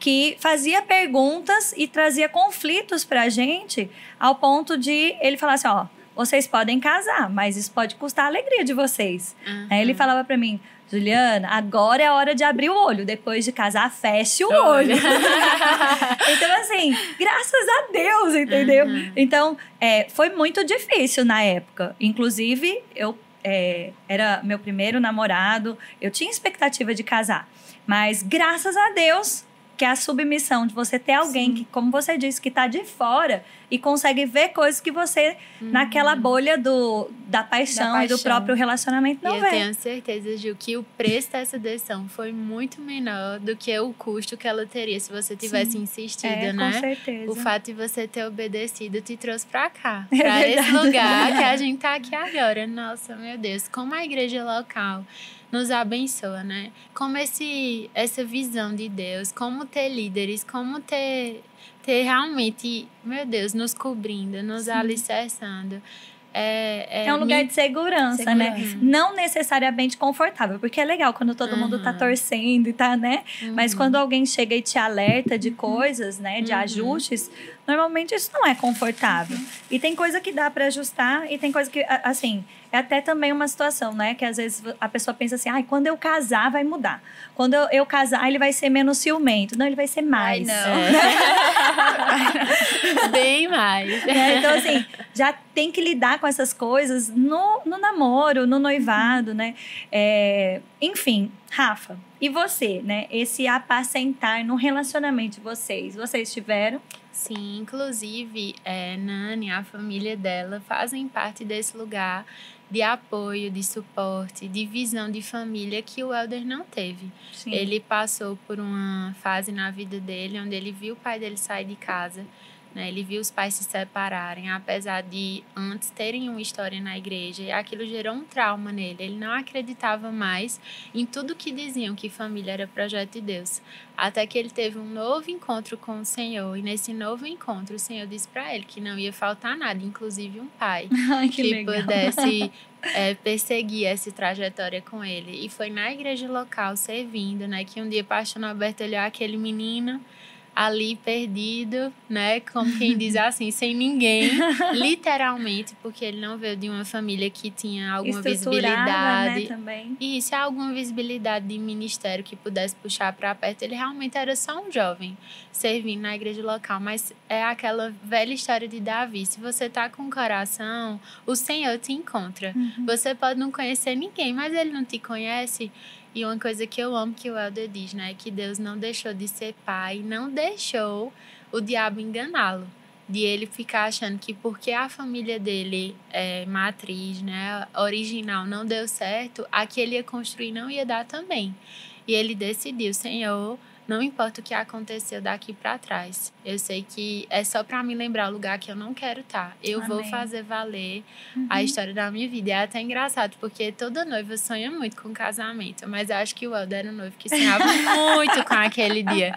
que fazia perguntas e trazia conflitos para a gente, ao ponto de ele falar assim: ó, vocês podem casar, mas isso pode custar a alegria de vocês. Uhum. Aí ele falava para mim: Juliana, agora é a hora de abrir o olho. Depois de casar, feche o olho. então, assim, graças a Deus, entendeu? Uhum. Então, é, foi muito difícil na época. Inclusive, eu é, era meu primeiro namorado, eu tinha expectativa de casar. Mas graças a Deus, que é a submissão de você ter alguém Sim. que, como você disse, que está de fora e consegue ver coisas que você, uhum. naquela bolha do, da paixão, da, paixão, e do próprio relacionamento, não e vê. Eu tenho certeza, Gil, que o preço dessa decisão foi muito menor do que o custo que ela teria se você tivesse Sim. insistido, é, né? Com certeza. O fato de você ter obedecido te trouxe para cá, é para esse lugar que a gente tá aqui agora. Nossa, meu Deus, como a igreja local nos abençoa, né? Como esse, essa visão de Deus, como ter líderes, como ter, ter realmente, meu Deus, nos cobrindo, nos Sim. alicerçando. É, é, é, um lugar de segurança, né? segurança, né? Não necessariamente confortável, porque é legal quando todo uhum. mundo tá torcendo e tá, né? Uhum. Mas quando alguém chega e te alerta de coisas, né? De uhum. ajustes, normalmente isso não é confortável. E tem coisa que dá para ajustar e tem coisa que, assim, é até também uma situação, né? Que às vezes a pessoa pensa assim, ai, quando eu casar vai mudar. Quando eu, eu casar, ele vai ser menos ciumento. Não, ele vai ser mais. Ai, não. É. Bem mais. É, então, assim, já tem que lidar com essas coisas no, no namoro, no noivado, né? É, enfim, Rafa, e você, né? Esse apacentar no relacionamento de vocês, vocês tiveram? Sim, inclusive, é, Nani, a família dela, fazem parte desse lugar de apoio, de suporte, de visão de família que o Elder não teve. Sim. Ele passou por uma fase na vida dele onde ele viu o pai dele sair de casa né? Ele viu os pais se separarem, apesar de antes terem uma história na igreja, e aquilo gerou um trauma nele. Ele não acreditava mais em tudo que diziam que família era projeto de Deus. Até que ele teve um novo encontro com o Senhor, e nesse novo encontro, o Senhor disse para ele que não ia faltar nada, inclusive um pai Ai, que, que pudesse é, perseguir essa trajetória com ele. E foi na igreja local, servindo, né? Que um dia, pastor Alberto olhou aquele menino ali perdido, né? Como quem diz assim, sem ninguém, literalmente, porque ele não veio de uma família que tinha alguma né, visibilidade. Né, também. E se alguma visibilidade de ministério que pudesse puxar para perto, ele realmente era só um jovem servindo na igreja local, mas é aquela velha história de Davi, se você tá com o coração, o Senhor te encontra. Uhum. Você pode não conhecer ninguém, mas ele não te conhece. E uma coisa que eu amo que o Helder diz, né? É que Deus não deixou de ser pai, não deixou o diabo enganá-lo. De ele ficar achando que porque a família dele é matriz, né, original, não deu certo, a que ele ia construir não ia dar também. E ele decidiu, Senhor, não importa o que aconteceu daqui para trás. Eu sei que é só para me lembrar o lugar que eu não quero estar. Tá. Eu Amém. vou fazer valer uhum. a história da minha vida. É até engraçado, porque toda noiva sonha muito com casamento. Mas eu acho que o Helder era um noivo que sonhava muito com aquele dia.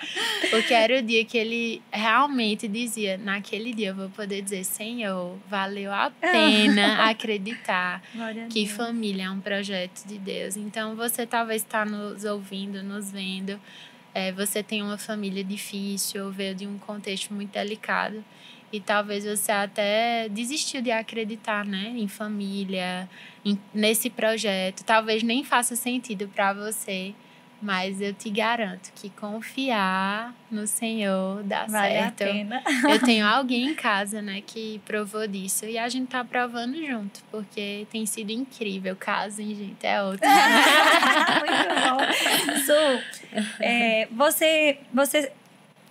Porque era o dia que ele realmente dizia: naquele dia eu vou poder dizer, Senhor, valeu a pena acreditar que família é um projeto de Deus. Então você talvez está nos ouvindo, nos vendo é, você tem uma família difícil ou veio de um contexto muito delicado. E talvez você até desistiu de acreditar, né, em família, em, nesse projeto. Talvez nem faça sentido para você, mas eu te garanto que confiar no Senhor dá vale certo. A pena. Eu tenho alguém em casa, né, que provou disso e a gente tá provando junto, porque tem sido incrível. Casem, gente, é outro. Muito bom. Su, é, você, você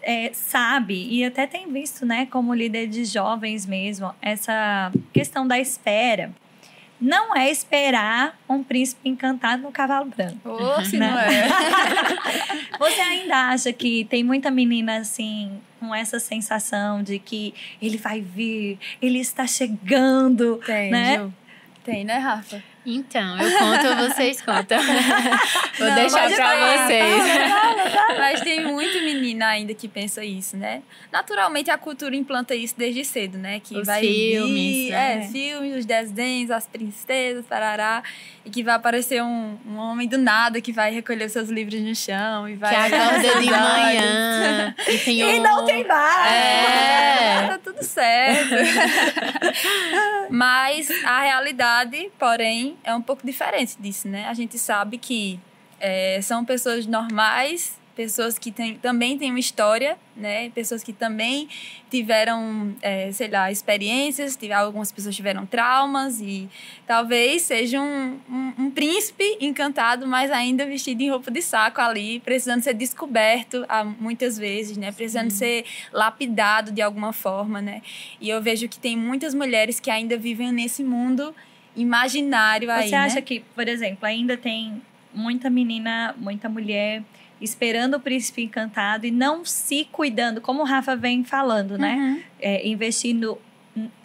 é, sabe, e até tem visto, né, como líder de jovens mesmo, essa questão da espera. Não é esperar um príncipe encantado no cavalo branco. Ou se não é. Você ainda acha que tem muita menina assim, com essa sensação de que ele vai vir, ele está chegando, tem, né? Ju. Tem, né, Rafa? Então, eu conto vocês contam? Vou não, deixar pra vocês. Mas tem muito menina ainda que pensa isso, né? Naturalmente a cultura implanta isso desde cedo, né? Que os vai filmes, vir, né? é, filmes, os desenhos, as princesas, parará, e que vai aparecer um, um homem do nada que vai recolher seus livros no chão e vai que acorda de manhã e, tem um... e não tem mais. É, tá tudo certo. Mas a realidade, porém, é um pouco diferente disso, né? A gente sabe que é, são pessoas normais, pessoas que tem, também têm uma história, né? Pessoas que também tiveram, é, sei lá, experiências, algumas pessoas tiveram traumas e talvez seja um, um, um, príncipe encantado, mas ainda vestido em roupa de saco ali, precisando ser descoberto muitas vezes, né? Precisando Sim. ser lapidado de alguma forma, né? E eu vejo que tem muitas mulheres que ainda vivem nesse mundo imaginário aí, Você acha né? que, por exemplo, ainda tem muita menina, muita mulher esperando o príncipe encantado e não se cuidando, como o Rafa vem falando, né? Uhum. É, investindo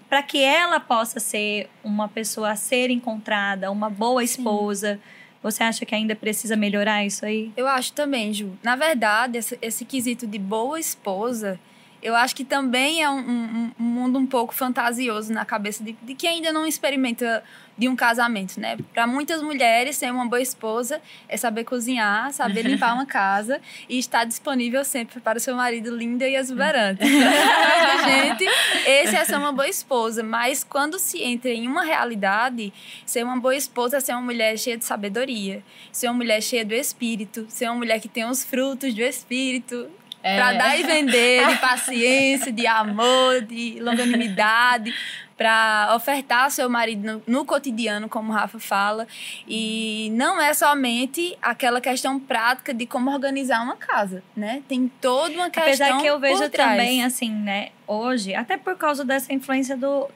para que ela possa ser uma pessoa a ser encontrada, uma boa esposa. Sim. Você acha que ainda precisa melhorar isso aí? Eu acho também, Ju. Na verdade, esse, esse quesito de boa esposa, eu acho que também é um, um, um mundo um pouco fantasioso na cabeça de, de quem ainda não experimenta de um casamento, né? Para muitas mulheres, ser uma boa esposa é saber cozinhar, saber limpar uma casa e estar disponível sempre para o seu marido linda e exuberante. Gente, esse é ser uma boa esposa, mas quando se entra em uma realidade, ser uma boa esposa é ser uma mulher cheia de sabedoria, ser uma mulher cheia do espírito, ser uma mulher que tem os frutos do espírito, é. Para dar e vender, de paciência, de amor, de longanimidade, para ofertar ao seu marido no, no, cotidiano, como o Rafa fala. E não é somente aquela questão prática de como organizar uma casa, né? Tem toda uma questão. Apesar que eu vejo também, assim, né, hoje, até por causa dessa influência do,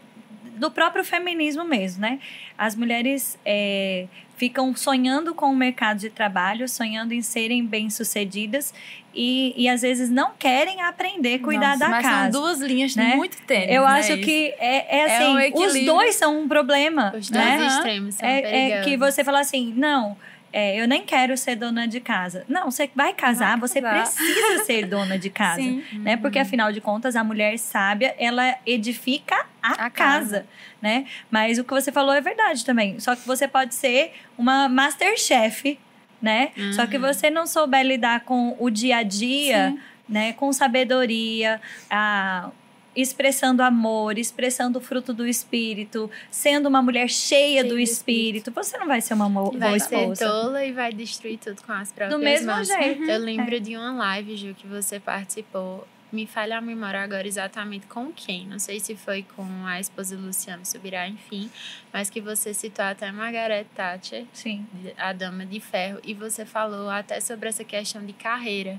do próprio feminismo mesmo, né? As mulheres é, ficam sonhando com o mercado de trabalho, sonhando em serem bem-sucedidas e, e às vezes não querem aprender a cuidar Nossa, da mas casa. São duas linhas né? muito tênues. Eu né, acho isso? que é, é assim, é um os dois são um problema. Os né? dois extremos são é, é que você fala assim, não, é, eu nem quero ser dona de casa. Não, você vai casar, vai você precisa ser dona de casa, Sim. né? Porque afinal de contas, a mulher sábia, ela edifica a, A casa, casa. né? Mas o que você falou é verdade também. Só que você pode ser uma masterchef, né? Só que você não souber lidar com o dia a dia, Sim. né? Com sabedoria, a expressando amor, expressando o fruto do espírito, sendo uma mulher cheia Cheia do do espírito, você não vai ser uma boa Vai ser esposa. tola e vai destruir tudo com as próprias Do mesmo mãos. jeito. Eu lembro de uma live, Ju, que você participou. Me falha a memória agora exatamente com quem. Não sei se foi com a esposa do Luciano Subirá, enfim. Mas que você citou até Margaret Thatcher, Sim. a dama de ferro. E você falou até sobre essa questão de carreira.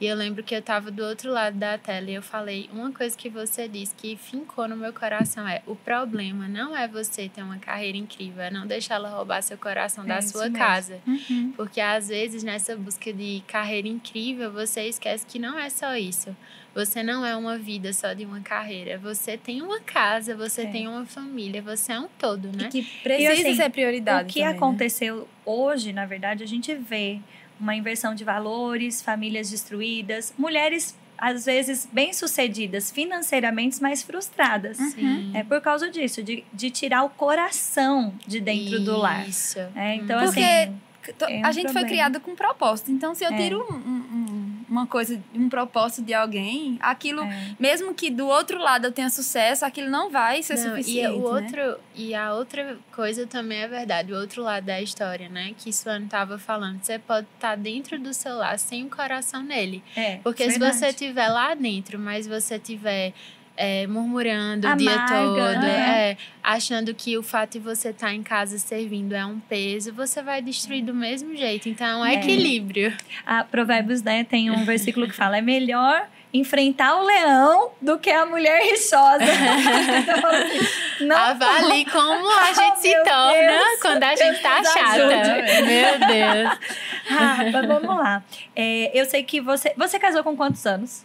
E eu lembro que eu estava do outro lado da tela e eu falei, uma coisa que você disse que fincou no meu coração é, o problema não é você ter uma carreira incrível, é não deixar ela roubar seu coração É da sua mesmo. casa. Uhum. Porque às vezes nessa busca de carreira incrível, você esquece que não é só isso. Você não é uma vida só de uma carreira. Você tem uma casa, você É. tem uma família, você é um todo, né? Que precisa assim, ser prioridade. O que também, né? aconteceu hoje, na verdade, a gente vê uma inversão de valores, famílias destruídas, mulheres às vezes bem-sucedidas financeiramente, mas frustradas. Sim. É por causa disso, de, de tirar o coração de dentro do lar. Isso. É, então, Porque assim, To- É a um gente foi problema. criada com propósito. Então, se eu É. tiro um, um- um- uma coisa, um propósito de alguém, aquilo, é. mesmo que do outro lado eu tenha sucesso, aquilo não vai ser não, suficiente. E o né? outro, e a outra coisa também é verdade, o outro lado da história, né? Que Suane estava falando, você pode estar tá dentro do celular sem o coração nele. É, Porque se você estiver lá dentro, mas você tiver é, murmurando Amarga, o dia todo, né? é, achando que o fato de você estar tá em casa servindo é um peso, você vai destruir do mesmo jeito. Então, é, é. equilíbrio. A Provérbios né, tem um versículo que fala: é melhor enfrentar o leão do que a mulher rixosa. não Avalie como a gente oh, se torna Deus, quando a gente tá chata. Meu Deus. Rafa, vamos lá. É, eu sei que você. Você casou com quantos anos?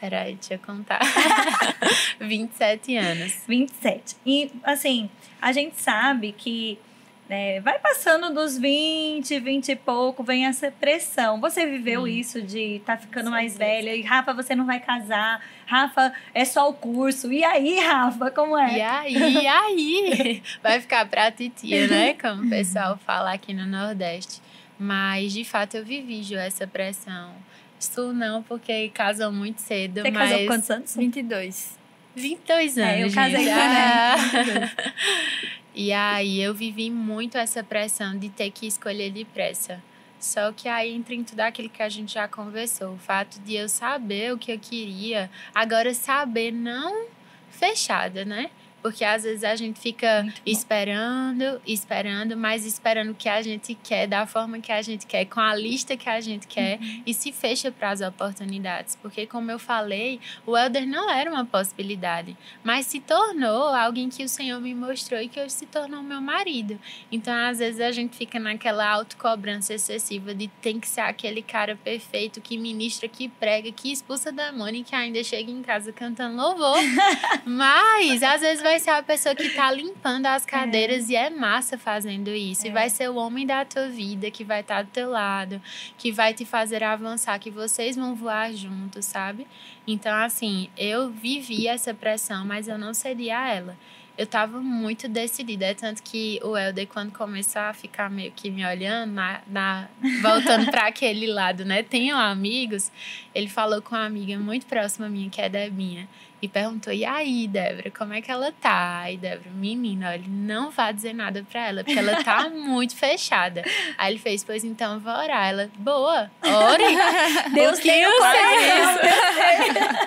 Peraí, deixa eu contar. 27 anos. 27. E, assim, a gente sabe que né, vai passando dos 20, 20 e pouco, vem essa pressão. Você viveu Sim. isso de estar tá ficando mais velha e, Rafa, você não vai casar. Rafa, é só o curso. E aí, Rafa, como é? E aí, e aí? Vai ficar pra titia, né? Como o pessoal fala aqui no Nordeste. Mas, de fato, eu vivi, Ju, essa pressão Estou não, porque casam muito cedo. Você mas... casou quantos anos? 22. 22 anos. É, eu casei gente. né? e aí eu vivi muito essa pressão de ter que escolher depressa. Só que aí entra em tudo aquilo que a gente já conversou. O fato de eu saber o que eu queria, agora saber não fechada, né? Porque às vezes a gente fica esperando, esperando, mas esperando o que a gente quer, da forma que a gente quer, com a lista que a gente quer, uhum. e se fecha para as oportunidades. Porque, como eu falei, o Elder não era uma possibilidade, mas se tornou alguém que o Senhor me mostrou e que hoje se tornou meu marido. Então, às vezes, a gente fica naquela autocobrança excessiva de tem que ser aquele cara perfeito que ministra, que prega, que expulsa demônio e que ainda chega em casa cantando louvor. mas, às vezes, vai ser a pessoa que tá limpando as é. cadeiras é. e é massa fazendo isso. É. E vai ser o homem da tua vida que vai estar tá do teu lado, que vai te fazer avançar, que vocês vão voar juntos, sabe? Então, assim, eu vivi essa pressão, mas eu não cedi a ela eu tava muito decidida. É tanto que o Helder, quando começou a ficar meio que me olhando, na, na voltando para aquele lado, né? Tenho amigos, ele falou com uma amiga muito próxima minha, que é Debinha e perguntou: E aí, Débora, como é que ela tá? Aí, Débora, menina, ele não vai dizer nada pra ela, porque ela tá muito fechada. Aí ele fez: Pois então, vou orar. Ela, boa, ore. Deus o que o Senhor,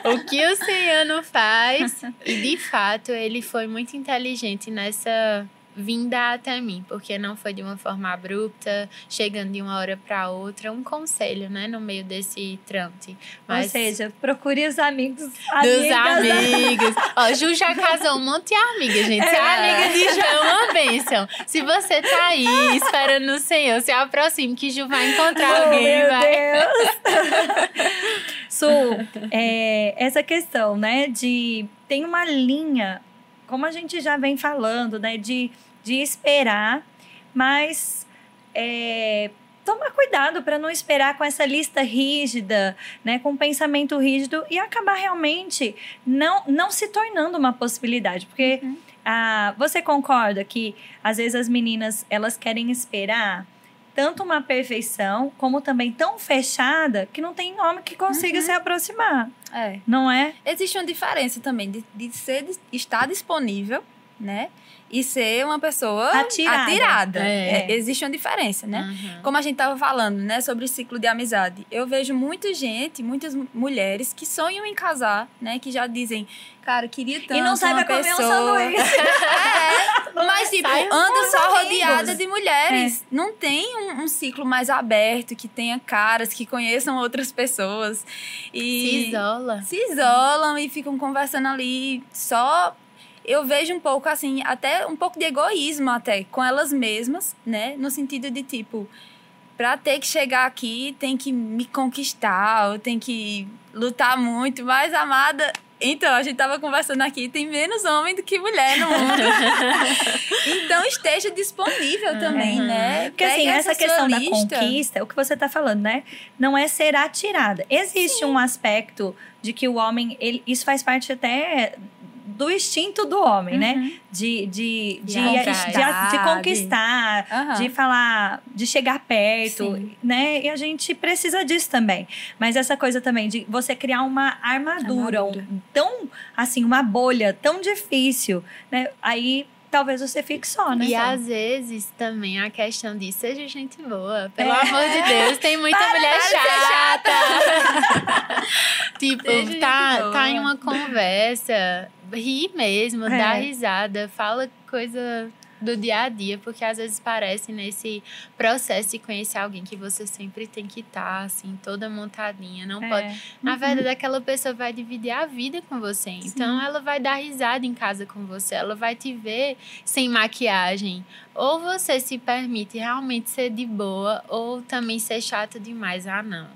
O que o Senhor não faz. E de fato, ele foi muito inteligente nessa vinda até mim, porque não foi de uma forma abrupta, chegando de uma hora para outra, um conselho, né, no meio desse trâmite. Mas... Ou seja, procure os amigos, Dos amigos. Ó, Ju já casou um monte de amigas, gente. É. amiga de Ju é uma bênção. Se você tá aí esperando no Senhor, se aproxime que Ju vai encontrar oh, alguém. Meu vai. Deus! Su, é, essa questão, né, de... Tem uma linha como a gente já vem falando, né, de, de esperar, mas é, tomar cuidado para não esperar com essa lista rígida, né, com um pensamento rígido e acabar realmente não, não se tornando uma possibilidade, porque uhum. ah, você concorda que às vezes as meninas elas querem esperar tanto uma perfeição como também tão fechada que não tem homem que consiga uhum. se aproximar. É. Não é? Existe uma diferença também de, de ser, de estar disponível, né? E ser uma pessoa atirada. atirada. É. É, existe uma diferença, né? Uhum. Como a gente estava falando, né, sobre ciclo de amizade. Eu vejo muita gente, muitas mulheres que sonham em casar, né, que já dizem, cara, queria tanto E não sabe comer pessoa. um sanduíche. é, mas tipo, anda só rodeada de mulheres. É. Não tem um, um, ciclo mais aberto, que tenha caras, que conheçam outras pessoas. E se isola. Se isolam e ficam conversando ali só eu vejo um pouco assim, até um pouco de egoísmo até com elas mesmas, né? No sentido de tipo, para ter que chegar aqui, tem que me conquistar, ou tem que lutar muito, mais amada. Então, a gente tava conversando aqui, tem menos homem do que mulher no mundo. então, esteja disponível também, uhum. né? Porque assim, essa, questão da conquista, o que você tá falando, né? Não é ser atirada. Existe Sim. um aspecto de que o homem, ele, isso faz parte até do instinto do homem, né? Uhum. De, de, de, De de, conquistar. de conquistar, Aham. de falar, de chegar perto, Sim. né? E a gente precisa disso também. Mas essa coisa também de você criar uma armadura, Armadura. um- tão, assim, uma bolha tão difícil, né? Aí talvez você fique só, né? E às vezes também a questão de seja gente boa. Pelo É. amor de Deus, tem muita Para, mulher para chata. tipo, Seja tá, tá em uma conversa, ri mesmo, dá É. risada, fala coisa do dia a dia, porque às vezes parece nesse processo de conhecer alguém que você sempre tem que estar, assim, toda montadinha, não É. pode na verdade, aquela pessoa vai dividir a vida com você. Então, ela vai dar risada em casa com você. Ela vai te ver sem maquiagem. Ou você se permite realmente ser de boa, ou também ser chato demais. Ah, não.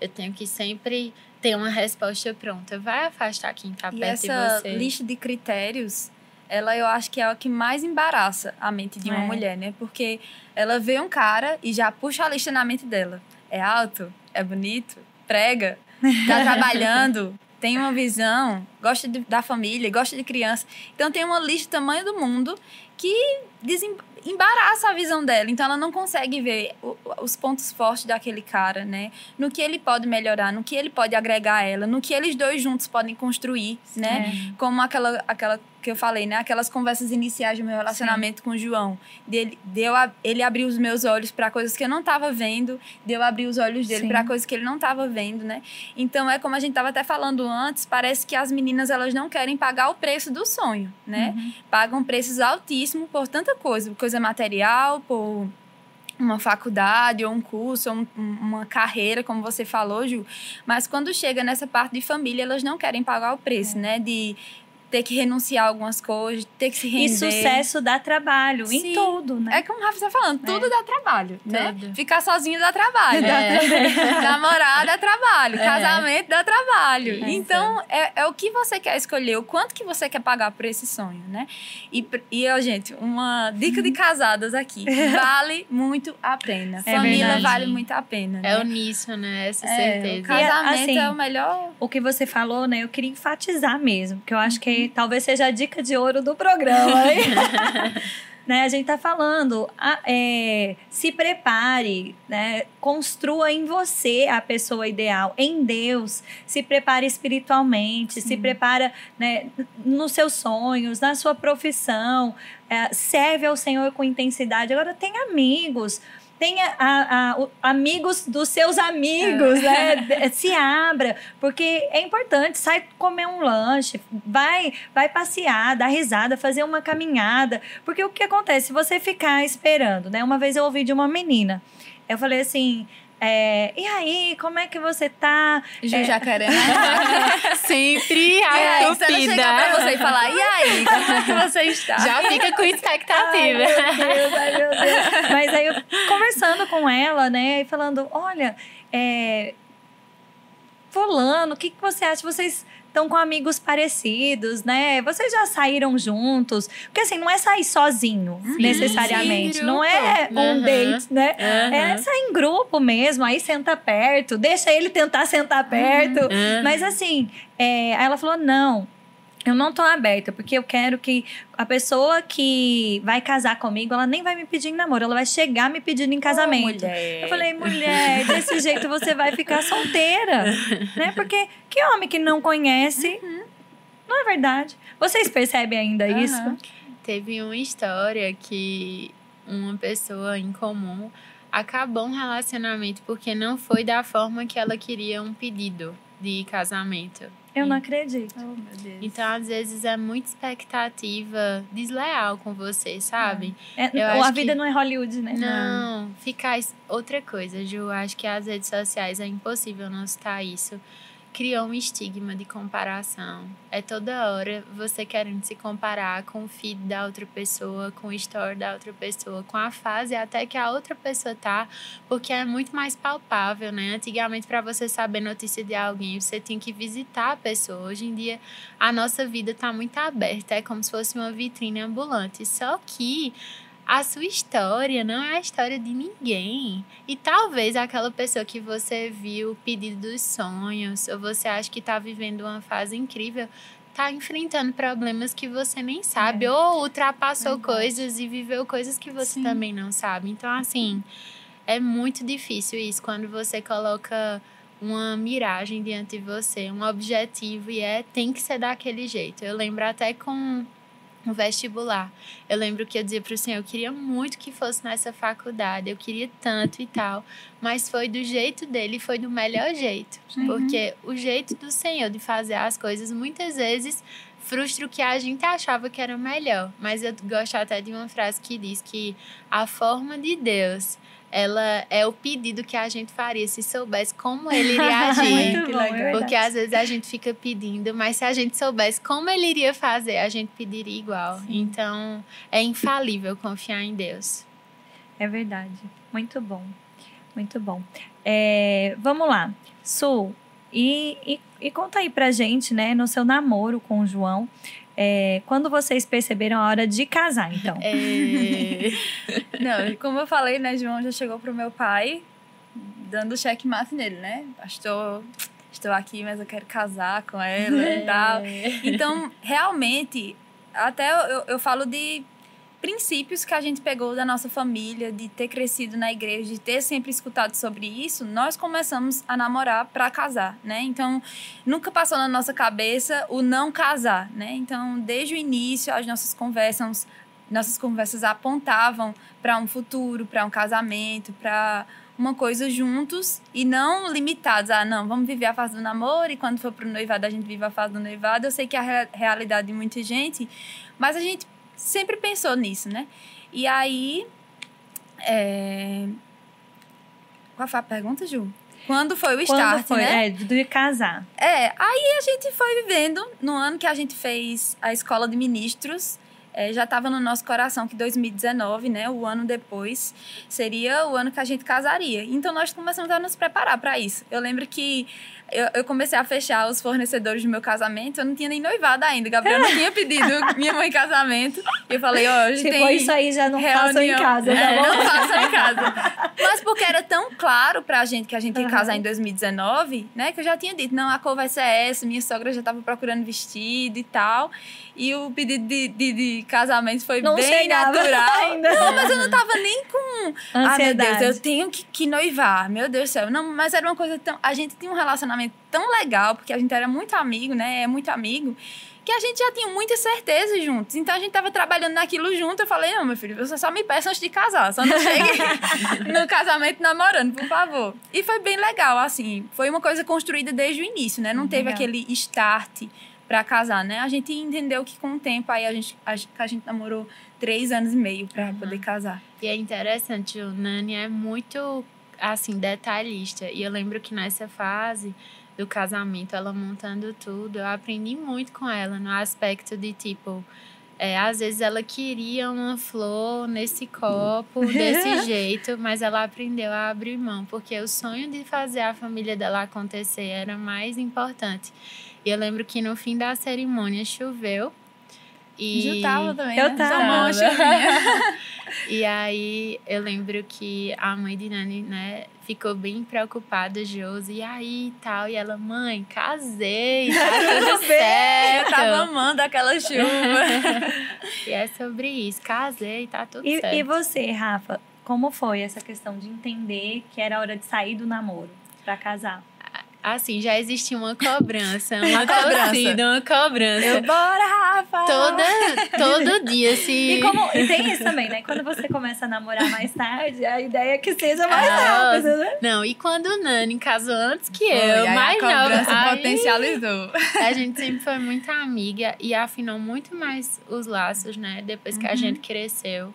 Eu tenho que sempre ter uma resposta pronta. Vai afastar quem tá E perto de essa você. lista de critérios, ela eu acho que é o que mais embaraça a mente de uma É. mulher, né? Porque ela vê um cara e já puxa a lista na mente dela. É alto, é bonito, prega, tá trabalhando, tem uma visão, gosta de- da família, gosta de criança. Então tem uma lista do tamanho do mundo que embaraça a visão dela. Então ela não consegue ver o- os pontos fortes daquele cara, né? No que ele pode melhorar, no que ele pode agregar a ela, no que eles dois juntos podem construir, né? É. Como aquela, aquela que eu falei, né? Aquelas conversas iniciais do meu relacionamento com o João. Dele, de eu, ab- ele abrir os meus olhos para coisas que eu não estava vendo, de eu abrir os olhos dele Sim. para coisas que ele não estava vendo, né? Então é como a gente estava até falando antes, parece que as meninas elas não querem pagar o preço do sonho, né? Uhum. Pagam preços altíssimos por tanta coisa, coisa material, por uma faculdade ou um curso, ou um- uma carreira, como você falou, Ju. Mas quando chega nessa parte de família, elas não querem pagar o preço, É. né? De ter que renunciar a algumas coisas, ter que se render. E sucesso dá trabalho em Sim. tudo, né? É como o Rafa está falando, tudo dá trabalho, né? Tudo. Ficar sozinho dá trabalho. É. Namorar dá trabalho. É. Casamento dá trabalho. Então, é, é o que você quer escolher, o quanto que você quer pagar por esse sonho, né? E, e ó, gente, uma dica de casadas aqui. Vale muito a pena. É Família verdade. vale muito a pena. É né? uníssono, né? Essa É, o certeza. casamento assim, é o melhor. O que você falou, né? Eu queria enfatizar mesmo, que eu acho que talvez seja a dica de ouro do programa. né? A gente tá falando, é, se prepare, né? Construa em você a pessoa ideal, em Deus. Se prepare espiritualmente, se prepara né, nos seus sonhos, na sua profissão. é, serve ao Senhor com intensidade. Agora, tem amigos. Tenha a- a- o- amigos dos seus amigos, né? Se abra, porque é importante. Sai comer um lanche, vai, vai passear, dar risada, fazer uma caminhada. Porque o que acontece? Se você ficar esperando, né? Uma vez eu ouvi de uma menina, eu falei assim. É, e aí, como é que você tá? Ju É. Jacaré. Sempre E aí, a se ela chegar pra você e falar, e aí, como é que você está? Já fica com Ai, expectativa. meu Deus, ai, meu Deus. Mas aí eu conversando com ela, né, e falando, olha, é, fulano, o que, que você acha? Vocês estão com amigos parecidos, né? Vocês já saíram juntos? Porque assim, não é sair sozinho, necessariamente. sim, não é um Uhum. date, né? É Aham. sair em grupo mesmo, aí senta perto, deixa ele tentar sentar perto. Aham. Mas assim, é, aí ela falou: não, eu não tô aberta, porque eu quero que a pessoa que vai casar comigo, ela nem vai me pedir em namoro, ela vai chegar me pedindo em casamento. mulher. eu falei, mulher, desse jeito você vai ficar solteira, né? Porque que homem que não conhece, não é verdade? Vocês percebem ainda Aham. isso? Teve uma história que uma pessoa em comum acabou um relacionamento porque não foi da forma que ela queria um pedido de casamento. Eu não acredito. Oh, meu Deus. Então, às vezes, é muita expectativa desleal com você, sabe? É, Eu a acho vida que- não é Hollywood, né? Não, ficar. es- Outra coisa, Ju, acho que as redes sociais é impossível não citar isso. Criou um estigma de comparação. É toda hora você querendo se comparar com o feed da outra pessoa, com o story da outra pessoa, com a fase até que a outra pessoa tá, porque é muito mais palpável, né? Antigamente, para você saber notícia de alguém, você tinha que visitar a pessoa. Hoje em dia, a nossa vida tá muito aberta, é como se fosse uma vitrine ambulante. Só que a sua história não é a história de ninguém. E talvez aquela pessoa que você viu pedido dos sonhos, ou você acha que está vivendo uma fase incrível, tá enfrentando problemas que você nem sabe, é. ou ultrapassou Verdade. coisas e viveu coisas que você Sim. também não sabe. Então, assim, é muito difícil isso quando você coloca uma miragem diante de você, um objetivo e é tem que ser daquele jeito. Eu lembro até com o vestibular. Eu lembro que eu dizia para o Senhor, eu queria muito que fosse nessa faculdade, eu queria tanto e tal, mas foi do jeito dele, foi do melhor jeito, uhum. porque o jeito do Senhor de fazer as coisas muitas vezes frustra o que a gente achava que era melhor. Mas eu gosto até de uma frase que diz que a forma de Deus ela é o pedido que a gente faria se soubesse como ele iria agir. Muito bom, é Porque às vezes a gente fica pedindo, mas se a gente soubesse como ele iria fazer, a gente pediria igual. Sim. Então, é infalível confiar em Deus. É verdade. Muito bom. Muito bom. É, vamos lá. Su, e, e, e conta aí pra gente, né, no seu namoro com o João, é, quando vocês perceberam a hora de casar, então? É... Não, como eu falei, né, João já chegou pro meu pai dando checkmate nele, né? Estou, estou aqui, mas eu quero casar com ela é. e tal. Então, realmente, até eu, eu falo de princípios que a gente pegou da nossa família, de ter crescido na igreja, de ter sempre escutado sobre isso, nós começamos a namorar para casar, né? Então, nunca passou na nossa cabeça o não casar, né? Então, desde o início, as nossas conversas, nossas conversas apontavam para um futuro, para um casamento, para uma coisa juntos e não limitados a, ah, não, vamos viver a fase do namoro e quando for pro noivado a gente vive a fase do noivado. Eu sei que é a realidade de muita gente, mas a gente sempre pensou nisso, né? E aí. É... Qual foi a pergunta, Ju? Quando foi o start, Quando foi, né? É, de casar. É, aí a gente foi vivendo no ano que a gente fez a escola de ministros é, já estava no nosso coração que 2019, né, o ano depois, seria o ano que a gente casaria. Então nós começamos a nos preparar para isso. Eu lembro que eu, eu, comecei a fechar os fornecedores do meu casamento, eu não tinha nem noivado ainda. Gabriel não tinha pedido minha mãe em casamento. E eu falei, ó, hoje tipo, tem. isso aí já não reunião. façam em casa, tá é, Não façam em casa. Mas porque era tão claro pra gente que a gente ia uhum. casar em 2019, né? Que eu já tinha dito, não, a cor vai ser essa, minha sogra já tava procurando vestido e tal. E o pedido de, de, de casamento foi não bem natural. Ainda. Não, mas eu não tava nem com. Ansiedade. Ah, meu Deus, eu tenho que, que noivar. Meu Deus do céu. Não, mas era uma coisa tão. A gente tinha um relacionamento tão legal, porque a gente era muito amigo, né? É muito amigo que a gente já tinha muita certeza juntos. Então a gente tava trabalhando naquilo junto. Eu falei, não, meu filho, você só me peça antes de casar. Só não chegue no casamento namorando, por favor. E foi bem legal, assim. Foi uma coisa construída desde o início, né? Não teve legal. aquele start para casar, né? A gente entendeu que com o tempo aí a gente, a, a gente namorou três anos e meio para uhum. poder casar. E é interessante, o Nani é muito, assim, detalhista. E eu lembro que nessa fase do casamento, ela montando tudo, eu aprendi muito com ela no aspecto de tipo. É, às vezes ela queria uma flor nesse copo, desse jeito, mas ela aprendeu a abrir mão, porque o sonho de fazer a família dela acontecer era mais importante. E eu lembro que no fim da cerimônia choveu. E... Eu tava também. Eu né? tava. e aí eu lembro que a mãe de Nani, né, ficou bem preocupada, Josi, e aí e tal. E ela, mãe, casei, tá tudo certo. Eu tava amando aquela chuva. e é sobre isso, casei, tá tudo e, certo. E você, Rafa, como foi essa questão de entender que era hora de sair do namoro para casar? Assim, já existia uma cobrança, uma torcida, uma cobrança. Eu, bora, Rafa! Toda, todo dia, se... E, como, e tem isso também, né? Quando você começa a namorar mais tarde, a ideia é que seja mais ah, rápido, né? Não, e quando o Nani casou antes que eu, foi, mais nova... Aí, potencializou. A gente sempre foi muito amiga e afinou muito mais os laços, né? Depois que uhum. a gente cresceu.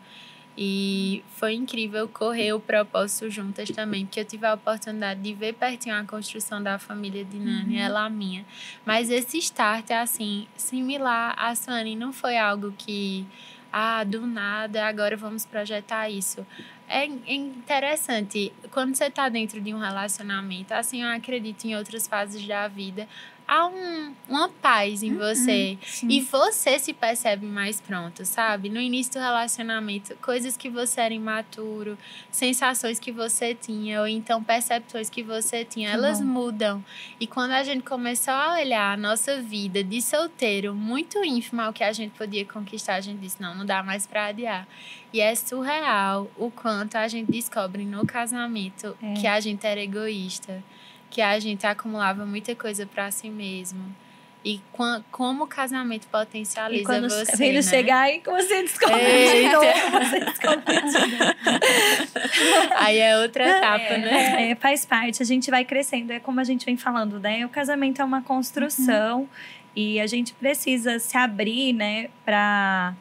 E foi incrível correr o propósito juntas também, porque eu tive a oportunidade de ver pertinho a construção da família de Nani, uhum. ela a minha. Mas esse start é assim, similar a Suane, não foi algo que, ah, do nada, agora vamos projetar isso. É interessante, quando você está dentro de um relacionamento, assim, eu acredito em outras fases da vida, há um, uma paz em você. Uhum, e você se percebe mais pronto, sabe? No início do relacionamento, coisas que você era imaturo, sensações que você tinha, ou então percepções que você tinha, que elas bom. mudam. E quando a gente começou a olhar a nossa vida de solteiro, muito ínfima ao que a gente podia conquistar, a gente disse: não, não dá mais para adiar. E é surreal o quanto a gente descobre no casamento é. que a gente era egoísta que a gente acumulava muita coisa para si mesmo. E como o casamento potencializa e quando você, filho né? chegar aí, você descobre de novo, você descobre de novo. Aí é outra etapa, é, né? É, faz parte, a gente vai crescendo. É como a gente vem falando, né? O casamento é uma construção uhum. e a gente precisa se abrir, né? Para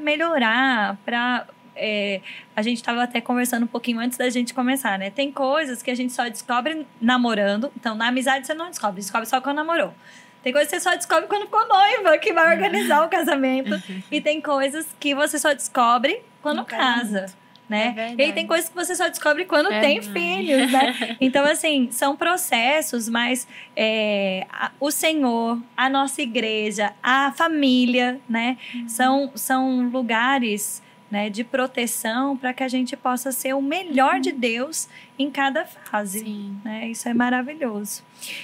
melhorar, para é, a gente estava até conversando um pouquinho antes da gente começar, né? Tem coisas que a gente só descobre namorando. Então, na amizade você não descobre, descobre só quando namorou. Tem coisas que você só descobre quando ficou noiva, que vai organizar o casamento. E tem coisas que você só descobre quando casa. Né? É e aí tem coisas que você só descobre quando é tem verdade. filhos, né? Então, assim, são processos, mas é, a, o Senhor, a nossa igreja, a família, né? Uhum. São, são lugares né, de proteção para que a gente possa ser o melhor de Deus em cada fase. Sim. Né? Isso é maravilhoso.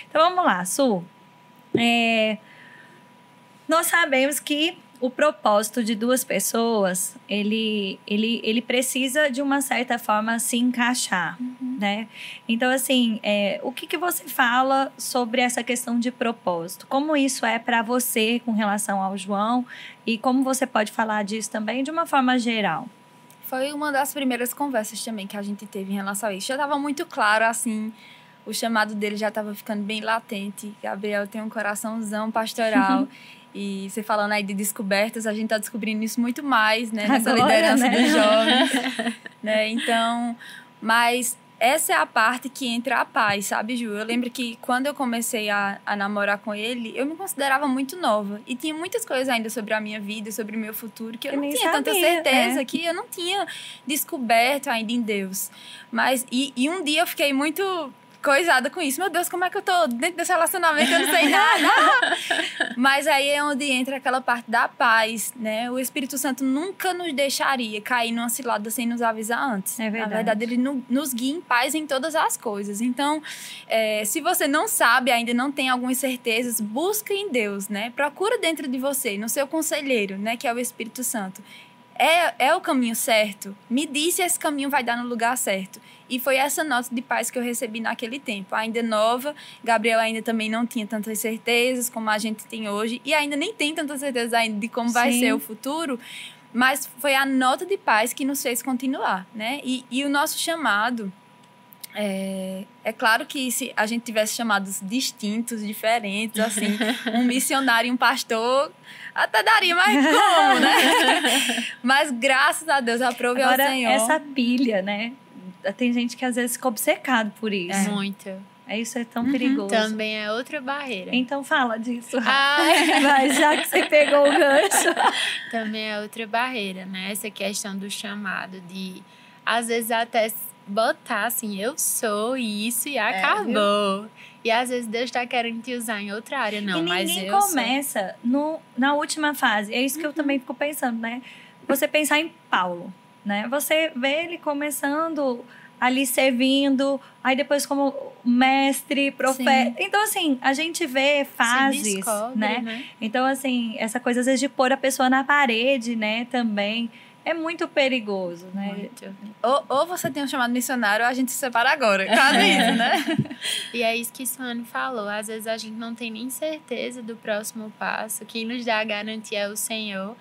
Então vamos lá, Su. É, nós sabemos que o propósito de duas pessoas, ele, ele, ele precisa de uma certa forma se encaixar, uhum. né? Então, assim, é, o que, que você fala sobre essa questão de propósito? Como isso é para você com relação ao João e como você pode falar disso também de uma forma geral? Foi uma das primeiras conversas também que a gente teve em relação a isso. Já estava muito claro, assim, o chamado dele já estava ficando bem latente. Gabriel tem um coraçãozão pastoral. E você falando aí de descobertas, a gente está descobrindo isso muito mais, né? Nessa Agora, liderança né? dos jovens. né? Então, mas essa é a parte que entra a paz, sabe, Ju? Eu lembro que quando eu comecei a, a namorar com ele, eu me considerava muito nova. E tinha muitas coisas ainda sobre a minha vida, sobre o meu futuro, que eu, eu não tinha sabia, tanta certeza, é. que eu não tinha descoberto ainda em Deus. Mas, e, e um dia eu fiquei muito coisada com isso. Meu Deus, como é que eu tô dentro desse relacionamento? Eu não sei nada. Mas aí é onde entra aquela parte da paz, né? O Espírito Santo nunca nos deixaria cair numa cilada sem nos avisar antes. É verdade. Na verdade, ele nos guia em paz em todas as coisas. Então, é, se você não sabe, ainda não tem algumas certezas, busca em Deus, né? Procura dentro de você, no seu conselheiro, né? Que é o Espírito Santo. É, é o caminho certo? Me diz se esse caminho vai dar no lugar certo. E foi essa nota de paz que eu recebi naquele tempo. Ainda nova, Gabriel ainda também não tinha tantas certezas como a gente tem hoje, e ainda nem tem tantas certezas ainda de como Sim. vai ser o futuro, mas foi a nota de paz que nos fez continuar, né? E, e o nosso chamado. É, é, claro que se a gente tivesse chamados distintos, diferentes, assim, um missionário e um pastor, até daria, mas como, né? mas graças a Deus, aprove Agora, ao Senhor. Essa pilha, né? Tem gente que às vezes fica obcecado por isso. É. Muito. É isso é tão uhum. perigoso. Também é outra barreira. Então fala disso. Ah. Mas já que você pegou o gancho. Também é outra barreira, né? Essa questão do chamado de às vezes até botar assim, eu sou isso e é, acabou. É, e às vezes Deus está querendo te usar em outra área, não, e mas ninguém começa no, na última fase. É isso que uhum. eu também fico pensando, né? Você pensar em Paulo né? Você vê ele começando ali servindo, aí depois como mestre, profeta. Sim. Então, assim, a gente vê fases, descobre, né? né? Então, assim, essa coisa às vezes de pôr a pessoa na parede, né, também. É muito perigoso, né? Muito. Ou, ou você tem um chamado missionário ou a gente se separa agora. Cada isso, né? e é isso que Suane falou. Às vezes a gente não tem nem certeza do próximo passo. Quem nos dá a garantia é o Senhor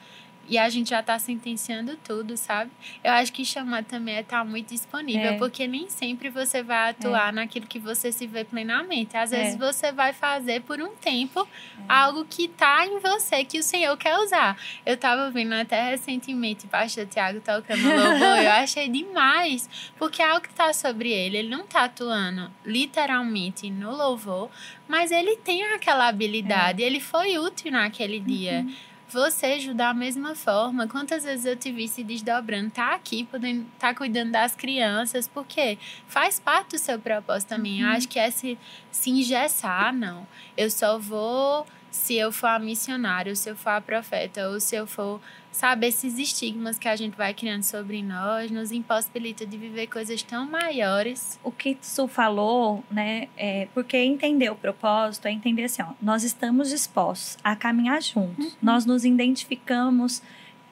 e a gente já está sentenciando tudo, sabe? Eu acho que chamar também é estar tá muito disponível, é. porque nem sempre você vai atuar é. naquilo que você se vê plenamente. Às vezes é. você vai fazer por um tempo é. algo que está em você, que o Senhor quer usar. Eu estava vendo até recentemente pastor Tiago tocando louvor, eu achei demais, porque é algo que está sobre ele. Ele não está atuando literalmente no louvor, mas ele tem aquela habilidade, é. ele foi útil naquele dia. Uhum você, Ju, da mesma forma, quantas vezes eu te vi se desdobrando, tá aqui, podendo tá cuidando das crianças, porque faz parte do seu propósito também. Uhum. Eu acho que é se, se engessar, não. Eu só vou se eu for a missionária, ou se eu for a profeta, ou se eu for, sabe, esses estigmas que a gente vai criando sobre nós, nos impossibilita de viver coisas tão maiores. O que Su falou, né, é porque entender o propósito é entender assim, ó, nós estamos dispostos a caminhar juntos, uhum. nós nos identificamos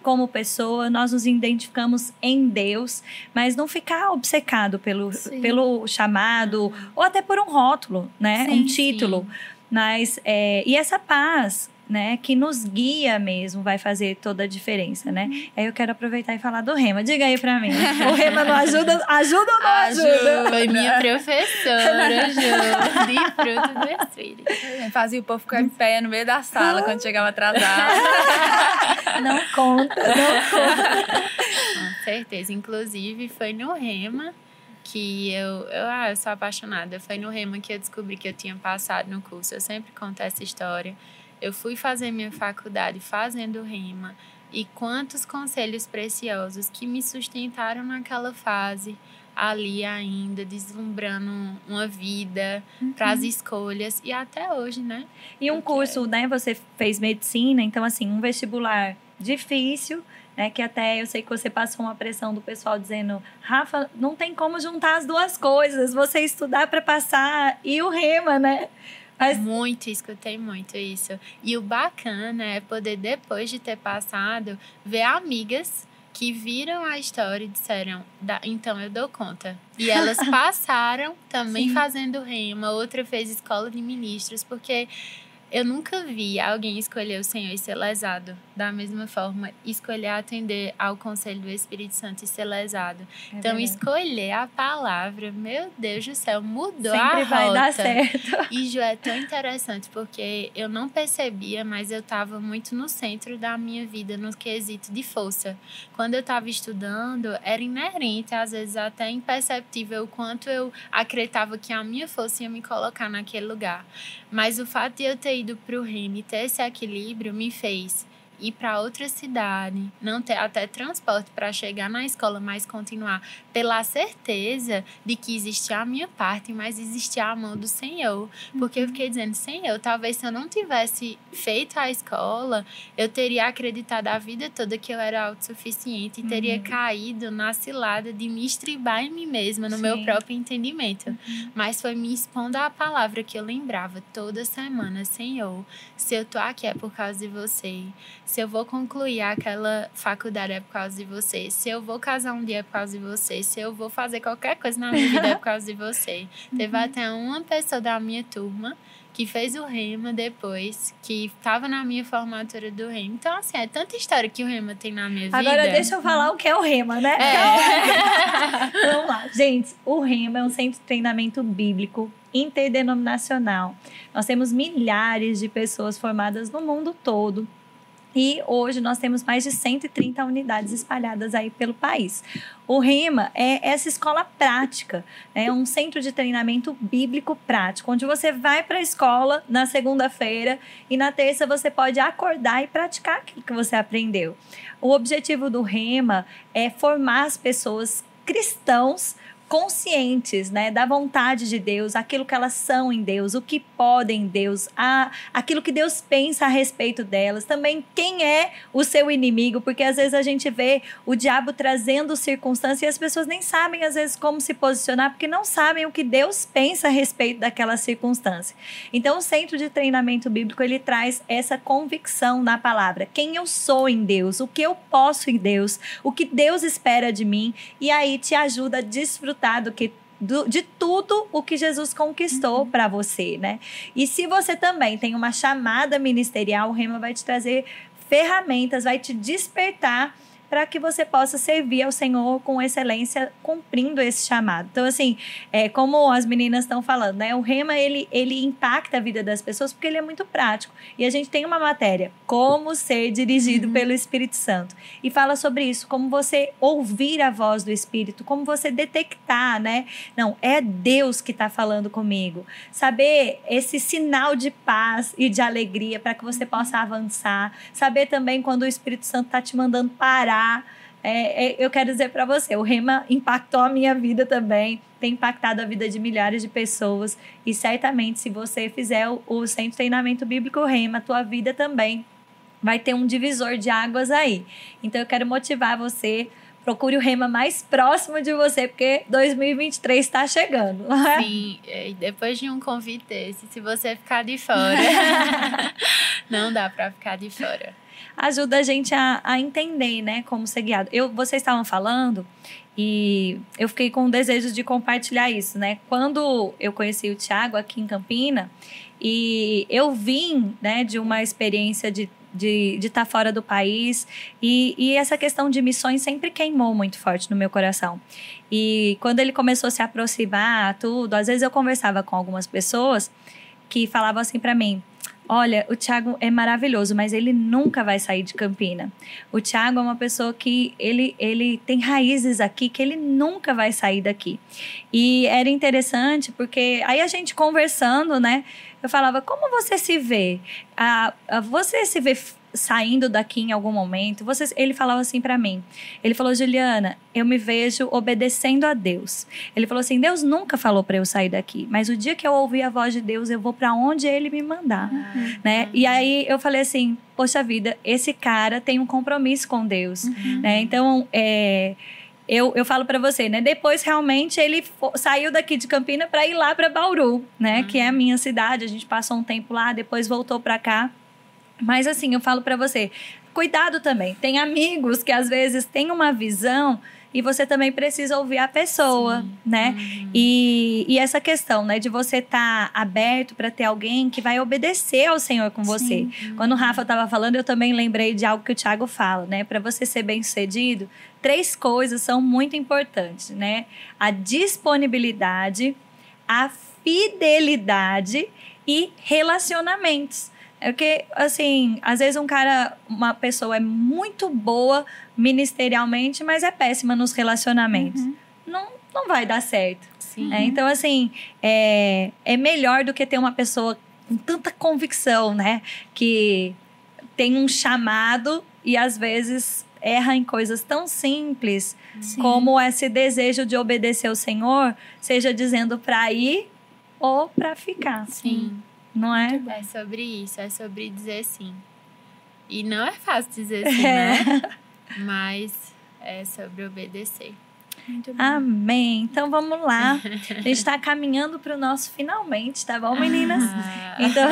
como pessoa, nós nos identificamos em Deus, mas não ficar obcecado pelo, pelo chamado uhum. ou até por um rótulo, né? Sim, um título. Sim. Mas, é, e essa paz, né, que nos guia mesmo, vai fazer toda a diferença, né? Uhum. Aí eu quero aproveitar e falar do Rema. Diga aí pra mim. O Rema não ajuda? Ajuda ou não ajuda? Foi minha professora, Ju, de fruto do Espírito. Fazia o povo ficar em pé no meio da sala quando chegava atrasado. não conta, não conta. Com certeza. Inclusive, foi no Rema que eu, eu, ah, eu sou apaixonada. Foi no Rema que eu descobri que eu tinha passado no curso. Eu sempre conto essa história. Eu fui fazer minha faculdade fazendo Rema. E quantos conselhos preciosos que me sustentaram naquela fase, ali ainda, deslumbrando uma vida uhum. para as escolhas e até hoje, né? E um Porque... curso, né? Você fez medicina, então, assim, um vestibular difícil né? Que até eu sei que você passou uma pressão do pessoal dizendo, Rafa, não tem como juntar as duas coisas, você estudar para passar e o rema, né? Mas... Muito, escutei muito isso. E o bacana é poder, depois de ter passado, ver amigas que viram a história e disseram, então eu dou conta. E elas passaram também Sim. fazendo rema, outra fez escola de ministros, porque eu nunca vi alguém escolher o Senhor e ser lesado. Da mesma forma, escolher atender ao conselho do Espírito Santo e ser lesado. É então, verdade. escolher a palavra, meu Deus do céu, mudou Sempre a rota. vai dar certo. E Ju, é tão interessante porque eu não percebia, mas eu estava muito no centro da minha vida, no quesito de força. Quando eu estava estudando, era inerente, às vezes até imperceptível, o quanto eu acreditava que a minha força ia me colocar naquele lugar. Mas o fato de eu ter ido para o reino e ter esse equilíbrio me fez ir para outra cidade, não ter até transporte para chegar na escola, mas continuar pela certeza de que existia a minha parte, mas existia a mão do Senhor. Porque eu fiquei dizendo, Senhor, talvez se eu não tivesse feito a escola, eu teria acreditado a vida toda que eu era autossuficiente e teria uhum. caído na cilada de me estribar em mim mesma, no Sim. meu próprio entendimento. Uhum. Mas foi me expondo a palavra que eu lembrava toda semana, Senhor, se eu tô aqui é por causa de você se eu vou concluir aquela faculdade é por causa de você, se eu vou casar um dia é por causa de você, se eu vou fazer qualquer coisa na minha vida é por causa de você. Uhum. Teve até uma pessoa da minha turma que fez o Rema depois, que estava na minha formatura do Rema. Então, assim, é tanta história que o Rema tem na minha vida. Agora, deixa eu falar o que é o Rema, né? É. Vamos lá. Gente, o Rema é um centro de treinamento bíblico interdenominacional. Nós temos milhares de pessoas formadas no mundo todo e hoje nós temos mais de 130 unidades espalhadas aí pelo país. O RIMA é essa escola prática, é um centro de treinamento bíblico prático, onde você vai para a escola na segunda-feira e na terça você pode acordar e praticar aquilo que você aprendeu. O objetivo do RIMA é formar as pessoas cristãos conscientes, né, da vontade de Deus, aquilo que elas são em Deus, o que podem em Deus, a, aquilo que Deus pensa a respeito delas, também quem é o seu inimigo, porque às vezes a gente vê o diabo trazendo circunstâncias e as pessoas nem sabem às vezes como se posicionar, porque não sabem o que Deus pensa a respeito daquela circunstância. Então, o centro de treinamento bíblico ele traz essa convicção na palavra, quem eu sou em Deus, o que eu posso em Deus, o que Deus espera de mim, e aí te ajuda a desfrutar do que do, de tudo o que Jesus conquistou uhum. para você, né? E se você também tem uma chamada ministerial, o Rema vai te trazer ferramentas, vai te despertar para que você possa servir ao Senhor com excelência, cumprindo esse chamado. Então, assim, é, como as meninas estão falando, né? O rema ele, ele impacta a vida das pessoas porque ele é muito prático. E a gente tem uma matéria, como ser dirigido uhum. pelo Espírito Santo. E fala sobre isso, como você ouvir a voz do Espírito, como você detectar, né? Não, é Deus que está falando comigo. Saber esse sinal de paz e de alegria para que você possa avançar. Saber também quando o Espírito Santo está te mandando parar. É, é, eu quero dizer para você, o Rema impactou a minha vida também, tem impactado a vida de milhares de pessoas e certamente se você fizer o, o Centro de Treinamento Bíblico Rema, a tua vida também vai ter um divisor de águas aí. Então eu quero motivar você procure o Rema mais próximo de você, porque 2023 está chegando. É? Sim, e depois de um convite desse, se você ficar de fora, não dá para ficar de fora ajuda a gente a, a entender, né, como ser guiado. Eu, vocês estavam falando e eu fiquei com o desejo de compartilhar isso, né? Quando eu conheci o Tiago aqui em Campina e eu vim, né, de uma experiência de de estar tá fora do país. E, e, essa questão de missões sempre queimou muito forte no meu coração. E quando ele começou a se aproximar, tudo, às vezes eu conversava com algumas pessoas que falavam assim para mim: Olha, o Thiago é maravilhoso, mas ele nunca vai sair de Campina. O Thiago é uma pessoa que ele, ele tem raízes aqui, que ele nunca vai sair daqui. E era interessante porque aí a gente conversando, né? Eu falava, como você se vê? Ah, você se vê saindo daqui em algum momento, você, ele falava assim para mim. Ele falou: "Juliana, eu me vejo obedecendo a Deus". Ele falou assim: "Deus nunca falou para eu sair daqui, mas o dia que eu ouvir a voz de Deus, eu vou para onde ele me mandar", uhum. né? E aí eu falei assim: "Poxa vida, esse cara tem um compromisso com Deus", uhum. né? Então, é eu, eu falo para você, né? Depois realmente ele saiu daqui de Campina para ir lá para Bauru, né? Uhum. Que é a minha cidade. A gente passou um tempo lá, depois voltou para cá. Mas assim, eu falo para você, cuidado também. Tem amigos que às vezes têm uma visão e você também precisa ouvir a pessoa, Sim. né? Uhum. E, e essa questão, né, de você estar tá aberto para ter alguém que vai obedecer ao Senhor com você. Uhum. Quando o Rafa estava falando, eu também lembrei de algo que o Tiago fala, né? Para você ser bem-sucedido, três coisas são muito importantes, né? A disponibilidade, a fidelidade e relacionamentos. É porque, assim, às vezes um cara, uma pessoa é muito boa ministerialmente, mas é péssima nos relacionamentos. Uhum. Não, não vai dar certo. É, então, assim, é, é melhor do que ter uma pessoa com tanta convicção, né? Que tem um chamado e às vezes erra em coisas tão simples Sim. como esse desejo de obedecer ao Senhor, seja dizendo para ir ou para ficar. Sim. Não é? É sobre isso, é sobre dizer sim. E não é fácil dizer sim, né? é. né? Mas é sobre obedecer. Muito bom. Amém. Então vamos lá. A gente está caminhando para o nosso finalmente, tá bom, meninas? Ah. Então,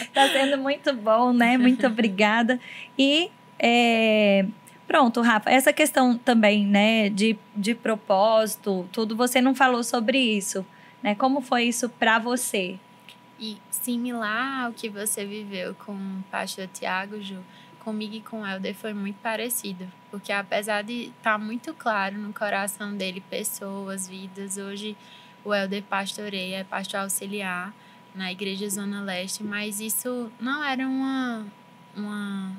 está sendo muito bom, né? Muito obrigada. E é, pronto, Rafa, essa questão também, né, de, de propósito, tudo, você não falou sobre isso, né? Como foi isso para você? E similar ao que você viveu com o pastor Tiago, Ju, comigo e com o Helder foi muito parecido. Porque apesar de estar tá muito claro no coração dele pessoas, vidas, hoje o Helder pastoreia, é pastor auxiliar na Igreja Zona Leste, mas isso não era uma, uma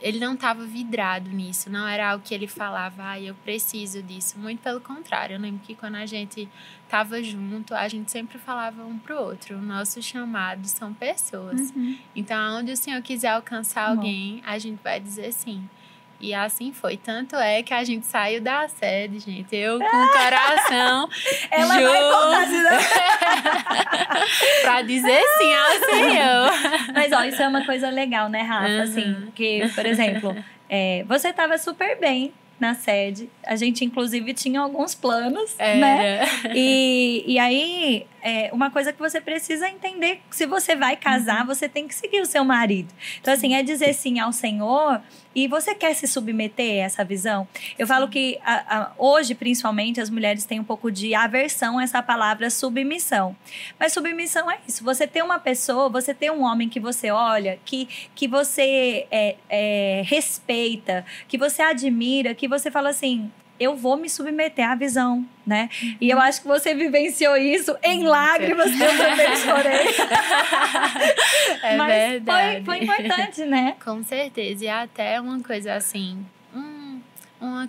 ele não estava vidrado nisso, não era algo que ele falava, ah, eu preciso disso. Muito pelo contrário, eu lembro que quando a gente estava junto, a gente sempre falava um pro outro, o nosso chamado são pessoas. Uhum. Então, onde o Senhor quiser alcançar alguém, a gente vai dizer sim. E assim foi. Tanto é que a gente saiu da sede, gente. Eu com o coração. Ela Ju... vai pra dizer sim ao Senhor. Mas, ó, isso é uma coisa legal, né, Rafa? Uhum. Assim, que, por exemplo, é, você tava super bem na sede. A gente, inclusive, tinha alguns planos, Era. né? E, e aí, é, uma coisa que você precisa entender: se você vai casar, você tem que seguir o seu marido. Então, assim, é dizer sim ao Senhor e você quer se submeter a essa visão? Eu falo que a- a- hoje, principalmente, as mulheres têm um pouco de aversão a essa palavra submissão. Mas submissão é isso. Você ter uma pessoa, você ter um homem que você olha, que, que você é, é, respeita, que você admira, que você fala assim. Eu vou me submeter à visão, né? E eu acho que você vivenciou isso em lágrimas, que eu também chorei. É Mas verdade. Foi, foi importante, né? Com certeza. E até uma coisa assim, um, uma,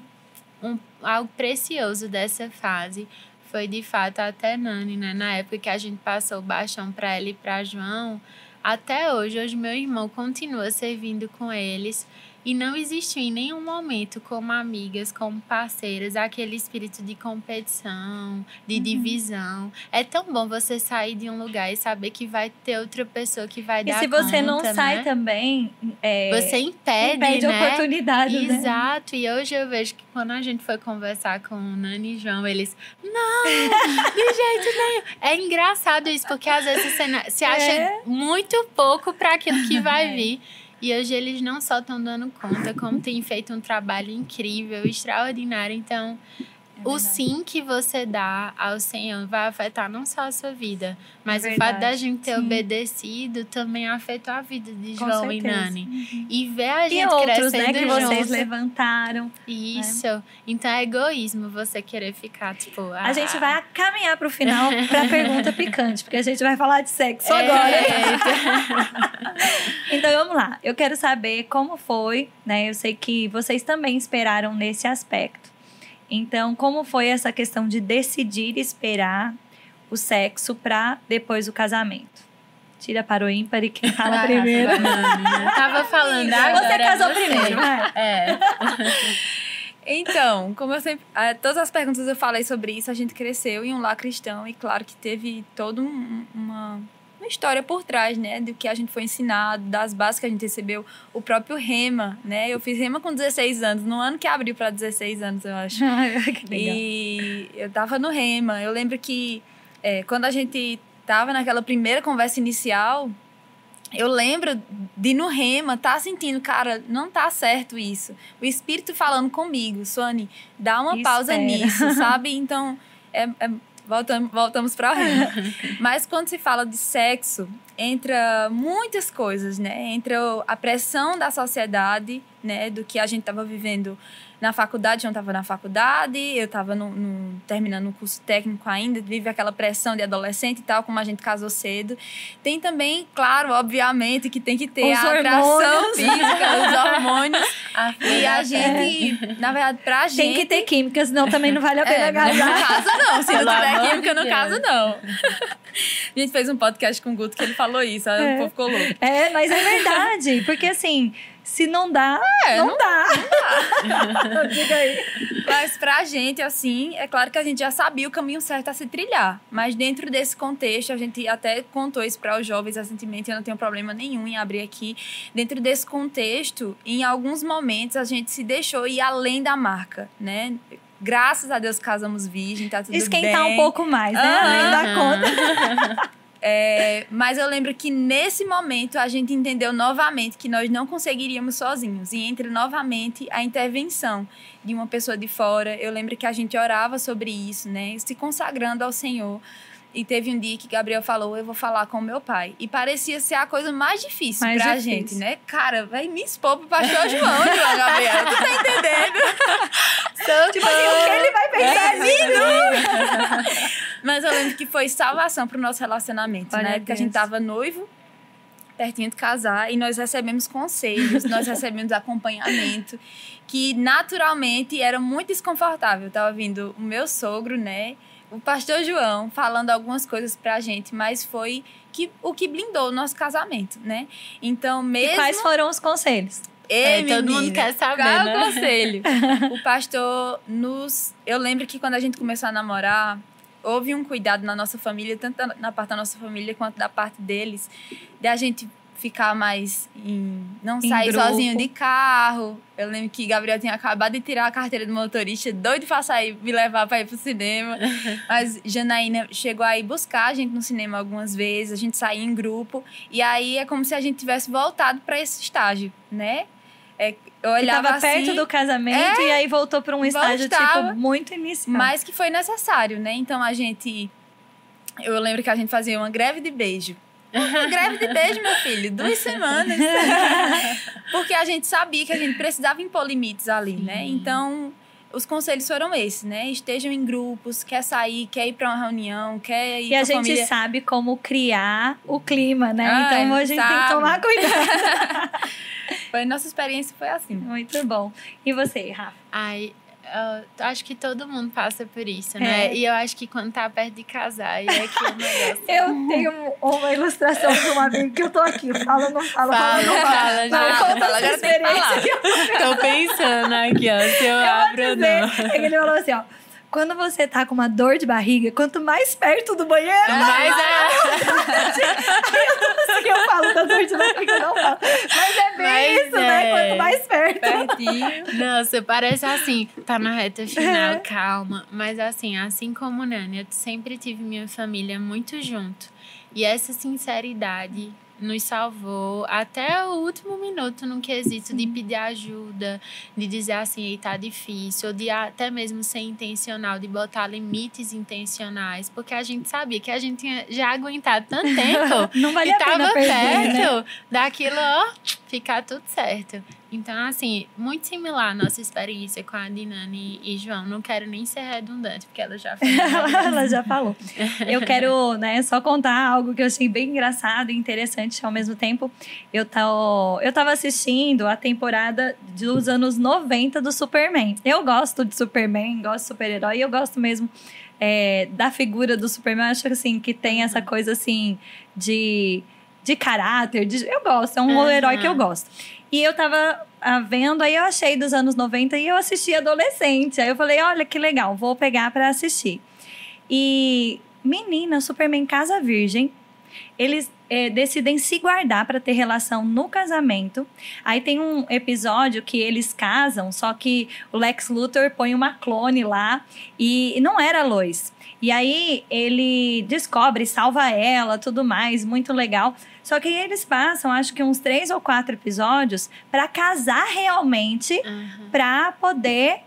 um, algo precioso dessa fase foi de fato até Nani, né? Na época que a gente passou o baixão para ela e para João, até hoje, hoje meu irmão continua servindo com eles. E não existiu em nenhum momento, como amigas, como parceiras, aquele espírito de competição, de Uhum. divisão. É tão bom você sair de um lugar e saber que vai ter outra pessoa que vai E dar se você conta, não sai né? também, é, Você impede, impede né? oportunidade, né? Exato. E hoje eu vejo que quando a gente foi conversar com o Nani e João, eles. Não, de jeito nenhum. É engraçado isso, porque às vezes você se acha É. muito pouco para aquilo que vai vir. E hoje eles não só estão dando conta, como têm feito um trabalho incrível, extraordinário. Então, o verdade. sim que você dá ao Senhor vai afetar não só a sua vida, mas É o fato da gente ter sim. obedecido também afetou a vida de Com João e. Nani. Uhum. E ver a E gente outros, crescendo né, que vocês junto. levantaram. Isso. Então é egoísmo você querer ficar, tipo. A ah, gente vai caminhar pro final pra pergunta picante, porque a gente vai falar de sexo é, agora. Então vamos lá. Eu quero saber como foi, né? Eu sei que vocês também esperaram nesse aspecto. Então, como foi essa questão de decidir esperar o sexo pra depois do casamento? Tira para o ímpar e quem fala Vai, primeiro. Vai, Nani. Eu tava falando agora. Você casou é primeiro, vai. É. Então, como eu sempre. ah, todas as perguntas eu falei sobre isso, a gente cresceu em um lar cristão e, claro, que teve toda um- uma, uma história por trás, né? Do que a gente foi ensinado, das bases que a gente recebeu. O próprio Rema, né? Eu fiz Rema com 16 anos, no ano que abriu para 16 anos, eu acho. que legal. E eu tava no Rema. Eu lembro que é, quando a gente tava naquela primeira conversa inicial, eu lembro de no Rema tá sentindo, cara, não tá certo isso. O Espírito falando comigo, Sony, dá uma pausa Espera. nisso, sabe? Então, é, é- voltamos, voltamos para. Mas quando se fala de sexo, entra muitas coisas, né? Entra a pressão da sociedade, né? Do que a gente tava vivendo na faculdade, eu não estava na faculdade, eu estava terminando um curso técnico ainda, vive aquela pressão de adolescente e tal, como a gente casou cedo. Tem também, claro, obviamente, que tem que ter Os a atração hormônios. física, os hormônios. A E a gente, na verdade, pra gente. Tem que ter química, senão também não vale a pena É, não casar. casa não. Se não tiver química, Deus. caso, não. A gente fez um podcast com o Guto que ele falou isso, É. o povo ficou louco. É, mas é verdade. Porque assim, se não dá, É, não, não dá. Diga aí. Mas pra gente, assim, é claro que a gente já sabia o caminho certo a se trilhar. Mas dentro desse contexto, a gente até contou isso para os jovens recentemente, eu não tenho problema nenhum em abrir aqui. Dentro desse contexto, em alguns momentos, a gente se deixou ir além da marca, né? Graças a Deus casamos virgem, tá tudo Esquentar bem. um pouco mais, né? Além da conta. É, mas eu lembro que nesse momento a gente entendeu novamente que nós não conseguiríamos sozinhos. E entra novamente a intervenção de uma pessoa de fora. Eu lembro que a gente orava sobre isso, né? Se consagrando ao Senhor. E teve um dia que Gabriel falou: Eu vou falar com meu pai. E parecia ser a coisa mais difícil Mais pra difícil. gente, né? Cara, vai me expor pro pastor João, João Gabriel. Tu tá entendendo? Tipo assim, o que ele vai pensar assim? Mas eu lembro que foi salvação pro nosso relacionamento, Glória né? Porque a gente tava noivo, pertinho de casar, e nós recebemos conselhos, nós recebemos acompanhamento, que naturalmente era muito desconfortável. Tava vindo o meu sogro, né? O pastor João falando algumas coisas pra gente, mas foi que, o que blindou o nosso casamento, né? Então, mesmo. E quais foram os conselhos? Ei, É, todo mundo menina, quer saber, qual é né? o conselho? o pastor nos. Eu lembro que quando a gente começou a namorar, houve um cuidado na nossa família, tanto na parte da nossa família quanto da parte deles, de a gente ficar mais em. não em sair grupo. sozinho de carro. Eu lembro que Gabriel tinha acabado de tirar a carteira de motorista, doido pra sair, me levar pra ir pro cinema. Mas Janaína chegou aí buscar a gente no cinema algumas vezes, a gente saía em grupo. E aí é como se a gente tivesse voltado para esse estágio, né? É, eu olhava tava assim, perto do casamento é, e aí voltou para um estágio voltava, tipo muito inicial. Mas que foi necessário, né? Então a gente eu lembro que a gente fazia uma greve de beijo. Greve de beijo, meu filho, duas semanas. Porque a gente sabia que a gente precisava impor limites ali, né? Então, os conselhos foram esses, né? Estejam em grupos, quer sair, quer ir para uma reunião, quer ir E a, a gente família. sabe como criar o clima, né? Ah, então a gente sabe. tem que tomar cuidado. foi nossa experiência foi assim. Muito bom. E você, Rafa? Ai, Uh, acho que todo mundo passa por isso, né? É. E eu acho que quando tá perto de casar, é que o negócio. eu tenho uma ilustração de um amigo que eu tô aqui. Fala, não fala, fala, não fala. fala já, não, conta fala, agora tem que falar. Tô pensando aqui, ó, se eu, eu abro ou não. É que ele falou assim, ó quando você tá com uma dor de barriga, quanto mais perto do banheiro, mais é. Eu, eu falo da dor de barriga, não falo. Mas é bem Mas isso, né? é. né? Quanto mais perto. Pertinho. Nossa, parece assim, tá na reta final, calma. Mas assim, assim como Nani, eu sempre tive minha família muito junto. E essa sinceridade nos salvou até o último minuto no quesito de pedir ajuda, de dizer assim, tá difícil, ou de até mesmo ser intencional, de botar limites intencionais, porque a gente sabia que a gente tinha já aguentado tanto tempo Não vale que a pena perder, perto né? daquilo, ó, ficar tudo certo. Então, assim, muito similar a nossa experiência com a Dinani e João. Não quero nem ser redundante, porque ela já falou. ela já falou. Eu quero, né, só contar algo que eu achei bem engraçado e interessante ao mesmo tempo. Eu, tô, eu tava assistindo a temporada dos anos 90 do Superman. Eu gosto de Superman, gosto de super-herói, eu gosto mesmo é, da figura do Superman. Eu acho assim, que tem essa coisa assim de de caráter. De, eu gosto, é um uhum. herói que eu gosto. E eu tava ah, vendo, aí eu achei dos anos 90 e eu assisti adolescente. Aí eu falei, olha que legal, vou pegar para assistir. E menina, Superman Casa Virgem, eles é, decidem se guardar para ter relação no casamento. Aí tem um episódio que eles casam, só que o Lex Luthor põe uma clone lá e não era Lois. E aí ele descobre, salva ela, tudo mais, muito legal. Só que eles passam, acho que uns três ou quatro episódios para casar realmente, uhum. para poder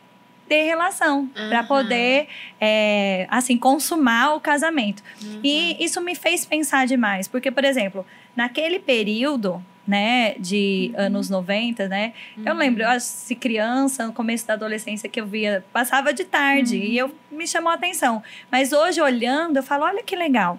ter relação, uhum. para poder, é, assim, consumar o casamento. Uhum. E isso me fez pensar demais, porque, por exemplo, naquele período, né, de uhum. anos 90, né, eu uhum. lembro, eu, se criança, no começo da adolescência que eu via, passava de tarde e eu me chamou a atenção. Mas hoje, olhando, eu falo, olha que legal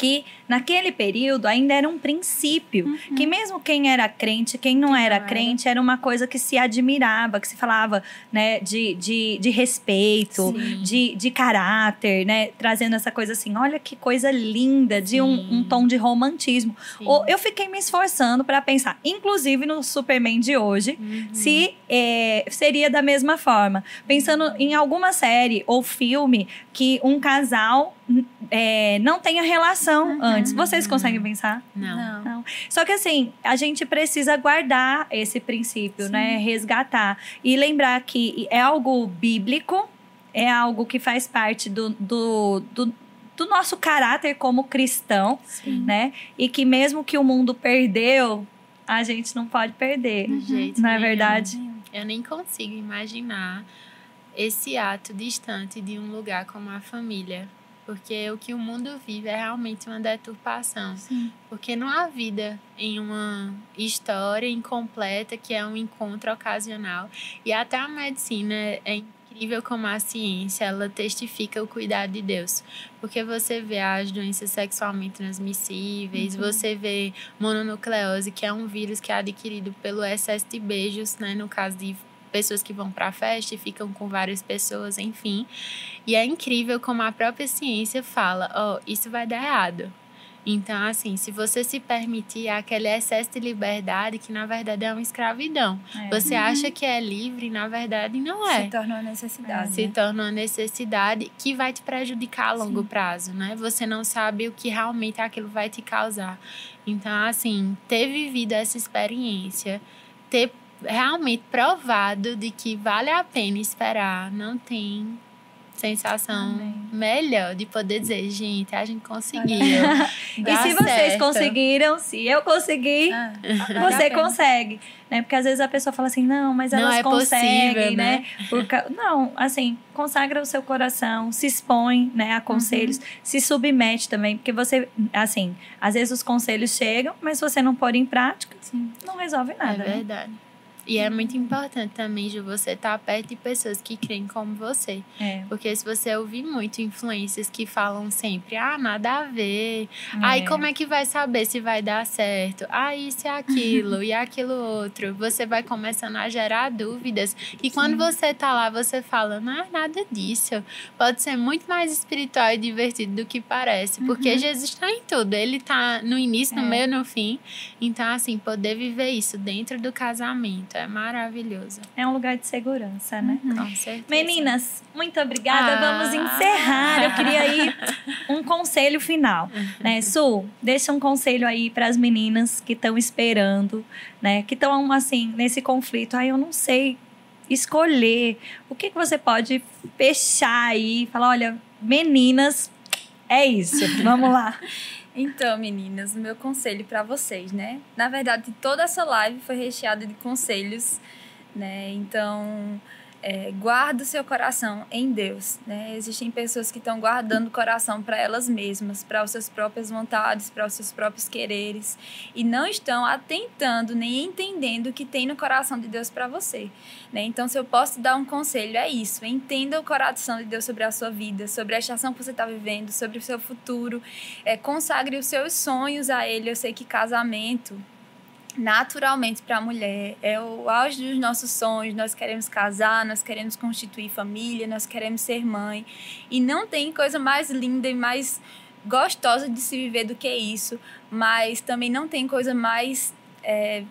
que naquele período ainda era um princípio, uhum. que mesmo quem era crente, quem não era não crente, era. era uma coisa que se admirava, que se falava, né, de, de, de respeito, de, de caráter, né, trazendo essa coisa assim, olha que coisa linda, de um, um, tom de romantismo. Ou eu fiquei me esforçando para pensar, inclusive no Superman de hoje, uhum. se é, seria da mesma forma, pensando em alguma série ou filme que um casal é, não tenha relação uhum, antes. Vocês conseguem pensar? Não. não. não. Só que assim, a gente precisa guardar esse princípio, né? Sim. né? Resgatar. E lembrar que é algo bíblico, é algo que faz parte do, do, do do nosso caráter como cristão, Sim. né? E que mesmo que o mundo perdeu, a gente não pode perder. De jeito não é verdade? Eu nem consigo imaginar esse ato distante de um lugar como a família porque o que o mundo vive é realmente uma deturpação. Sim. Porque não há vida em uma história incompleta que é um encontro ocasional. E até a medicina é incrível como a ciência ela testifica o cuidado de Deus. Porque você vê as doenças sexualmente transmissíveis, uhum. você vê mononucleose, que é um vírus que é adquirido pelo excesso de beijos, né, no caso de pessoas que vão para a festa e ficam com várias pessoas, enfim. E é incrível como a própria ciência fala: ó, oh, isso vai dar errado. Então, assim, se você se permitir aquele excesso de liberdade, que na verdade é uma escravidão. É. Você uhum. acha que é livre, na verdade não é. Se torna uma necessidade. Se né? torna uma necessidade que vai te prejudicar a longo Sim. prazo, né? Você não sabe o que realmente aquilo vai te causar. Então, assim, ter vivido essa experiência, ter realmente provado de que vale a pena esperar, não tem sensação Amém. melhor de poder dizer, gente, a gente conseguiu. e se vocês conseguiram, se eu conseguir, ah, você consegue. Né? Porque às vezes a pessoa fala assim, não, mas elas não é conseguem, possível, né? né? Não, assim, consagra o seu coração, se expõe né, a conselhos, uhum. se submete também, porque você, assim, às vezes os conselhos chegam, mas se você não pôr em prática, Sim. não resolve nada. É verdade. Né? E é muito importante também, de você estar perto de pessoas que creem como você. É. Porque se você ouvir muito influências que falam sempre, ah, nada a ver. É. Aí como é que vai saber se vai dar certo? Ah, isso é aquilo e aquilo outro. Você vai começando a gerar dúvidas. E Sim. quando você tá lá, você fala, não é nada disso. Pode ser muito mais espiritual e divertido do que parece. Porque uhum. Jesus está em tudo. Ele tá no início, no é. meio, no fim. Então, assim, poder viver isso dentro do casamento é maravilhoso. É um lugar de segurança, né? Uhum. Com certeza. Meninas, muito obrigada. Ah. Vamos encerrar. Eu queria aí um conselho final, né? Su, deixa um conselho aí para as meninas que estão esperando, né? Que estão assim nesse conflito. Aí eu não sei escolher. O que, que você pode fechar aí? Falar, olha, meninas, é isso. Vamos lá. Então, meninas, o meu conselho para vocês, né? Na verdade, toda essa live foi recheada de conselhos, né? Então, é, guarda o seu coração em Deus. Né? Existem pessoas que estão guardando o coração para elas mesmas, para as suas próprias vontades, para os seus próprios quereres, e não estão atentando nem entendendo o que tem no coração de Deus para você. Né? Então, se eu posso dar um conselho, é isso: entenda o coração de Deus sobre a sua vida, sobre a estação que você está vivendo, sobre o seu futuro, é, consagre os seus sonhos a Ele. Eu sei que casamento naturalmente para a mulher. É o auge dos nossos sonhos. Nós queremos casar, nós queremos constituir família, nós queremos ser mãe. E não tem coisa mais linda e mais gostosa de se viver do que isso. Mas também não tem coisa mais é,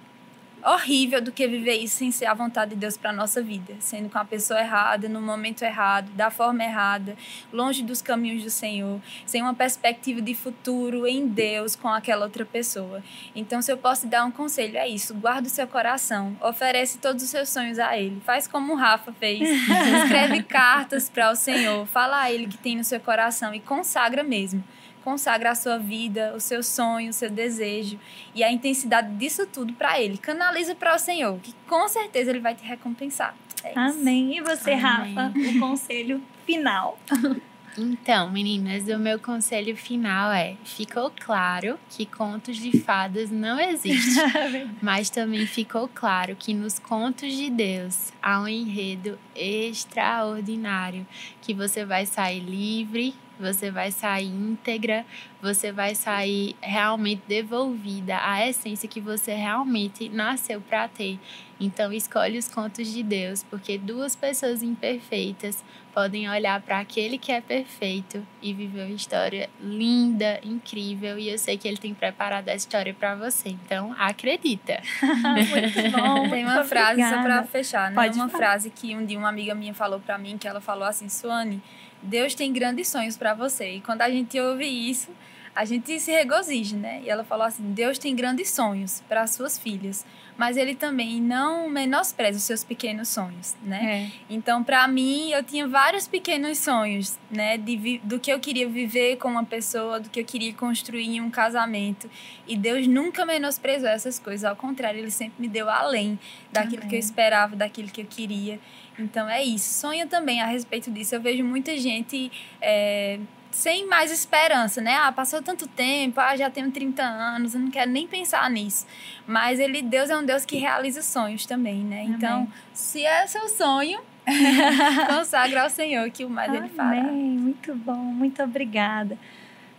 horrível do que viver isso sem ser a vontade de Deus para nossa vida, sendo com a pessoa errada, no momento errado, da forma errada, longe dos caminhos do Senhor, sem uma perspectiva de futuro em Deus com aquela outra pessoa. Então, se eu posso dar um conselho, é isso: guarda o seu coração, oferece todos os seus sonhos a Ele, faz como o Rafa fez, escreve cartas para o Senhor, fala a Ele que tem no seu coração e consagra mesmo consagra a sua vida, o seu sonho, o seu desejo e a intensidade disso tudo para Ele. Canaliza para o Senhor, que com certeza Ele vai te recompensar. É Amém. E você, Amém. Rafa, o conselho final? Então, meninas, o meu conselho final é: ficou claro que contos de fadas não existem, é mas também ficou claro que nos contos de Deus há um enredo extraordinário que você vai sair livre você vai sair íntegra, você vai sair realmente devolvida à essência que você realmente nasceu para ter. Então, escolhe os contos de Deus, porque duas pessoas imperfeitas podem olhar para aquele que é perfeito e viver uma história linda, incrível. E eu sei que ele tem preparado essa história para você. Então, acredita. muito bom. Tem uma frase só para fechar, né? Pode uma falar. frase que um dia uma amiga minha falou para mim, que ela falou assim: Suane Deus tem grandes sonhos para você. E quando a gente ouve isso, a gente se regozija, né? E ela falou assim: Deus tem grandes sonhos para suas filhas, mas ele também não menospreza os seus pequenos sonhos, né? É. Então, para mim, eu tinha vários pequenos sonhos, né? De, do que eu queria viver com uma pessoa, do que eu queria construir em um casamento. E Deus nunca menosprezou essas coisas, ao contrário, ele sempre me deu além daquilo Amém. que eu esperava, daquilo que eu queria. Então é isso. Sonha também a respeito disso. Eu vejo muita gente é, sem mais esperança, né? Ah, passou tanto tempo, ah, já tenho 30 anos, eu não quero nem pensar nisso. Mas ele, Deus é um Deus que realiza sonhos também, né? Amém. Então, se é seu sonho, consagra ao Senhor que o mais Amém. ele fará. Muito bom, muito obrigada.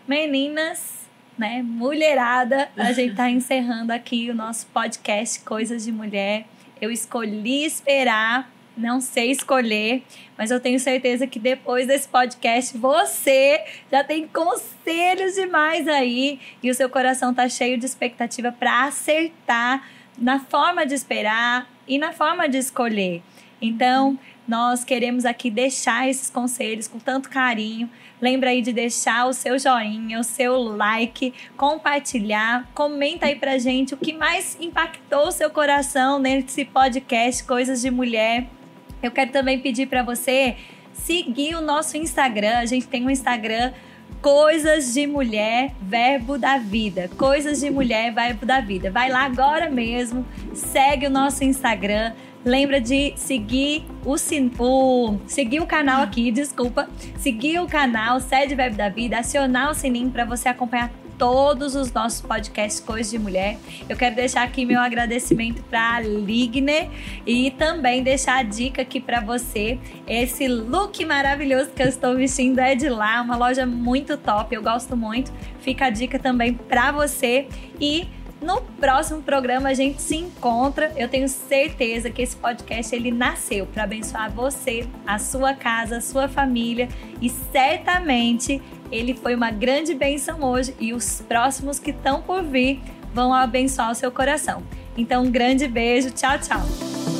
Meninas, né, mulherada, a gente tá encerrando aqui o nosso podcast Coisas de Mulher. Eu escolhi esperar não sei escolher, mas eu tenho certeza que depois desse podcast você já tem conselhos demais aí e o seu coração tá cheio de expectativa para acertar na forma de esperar e na forma de escolher. Então, nós queremos aqui deixar esses conselhos com tanto carinho. Lembra aí de deixar o seu joinha, o seu like, compartilhar, comenta aí pra gente o que mais impactou o seu coração nesse podcast Coisas de Mulher. Eu quero também pedir para você seguir o nosso Instagram. A gente tem um Instagram Coisas de Mulher, Verbo da Vida. Coisas de Mulher, Verbo da Vida. Vai lá agora mesmo, segue o nosso Instagram. Lembra de seguir o, o, seguir o canal aqui, desculpa. Seguir o canal Sede Verbo da Vida, acionar o sininho para você acompanhar todos os nossos podcasts Coisas de Mulher. Eu quero deixar aqui meu agradecimento para a Ligne e também deixar a dica aqui para você. Esse look maravilhoso que eu estou vestindo é de lá, uma loja muito top, eu gosto muito. Fica a dica também para você e no próximo programa a gente se encontra. Eu tenho certeza que esse podcast ele nasceu para abençoar você, a sua casa, a sua família e certamente ele foi uma grande bênção hoje e os próximos que estão por vir vão abençoar o seu coração. Então, um grande beijo, tchau, tchau.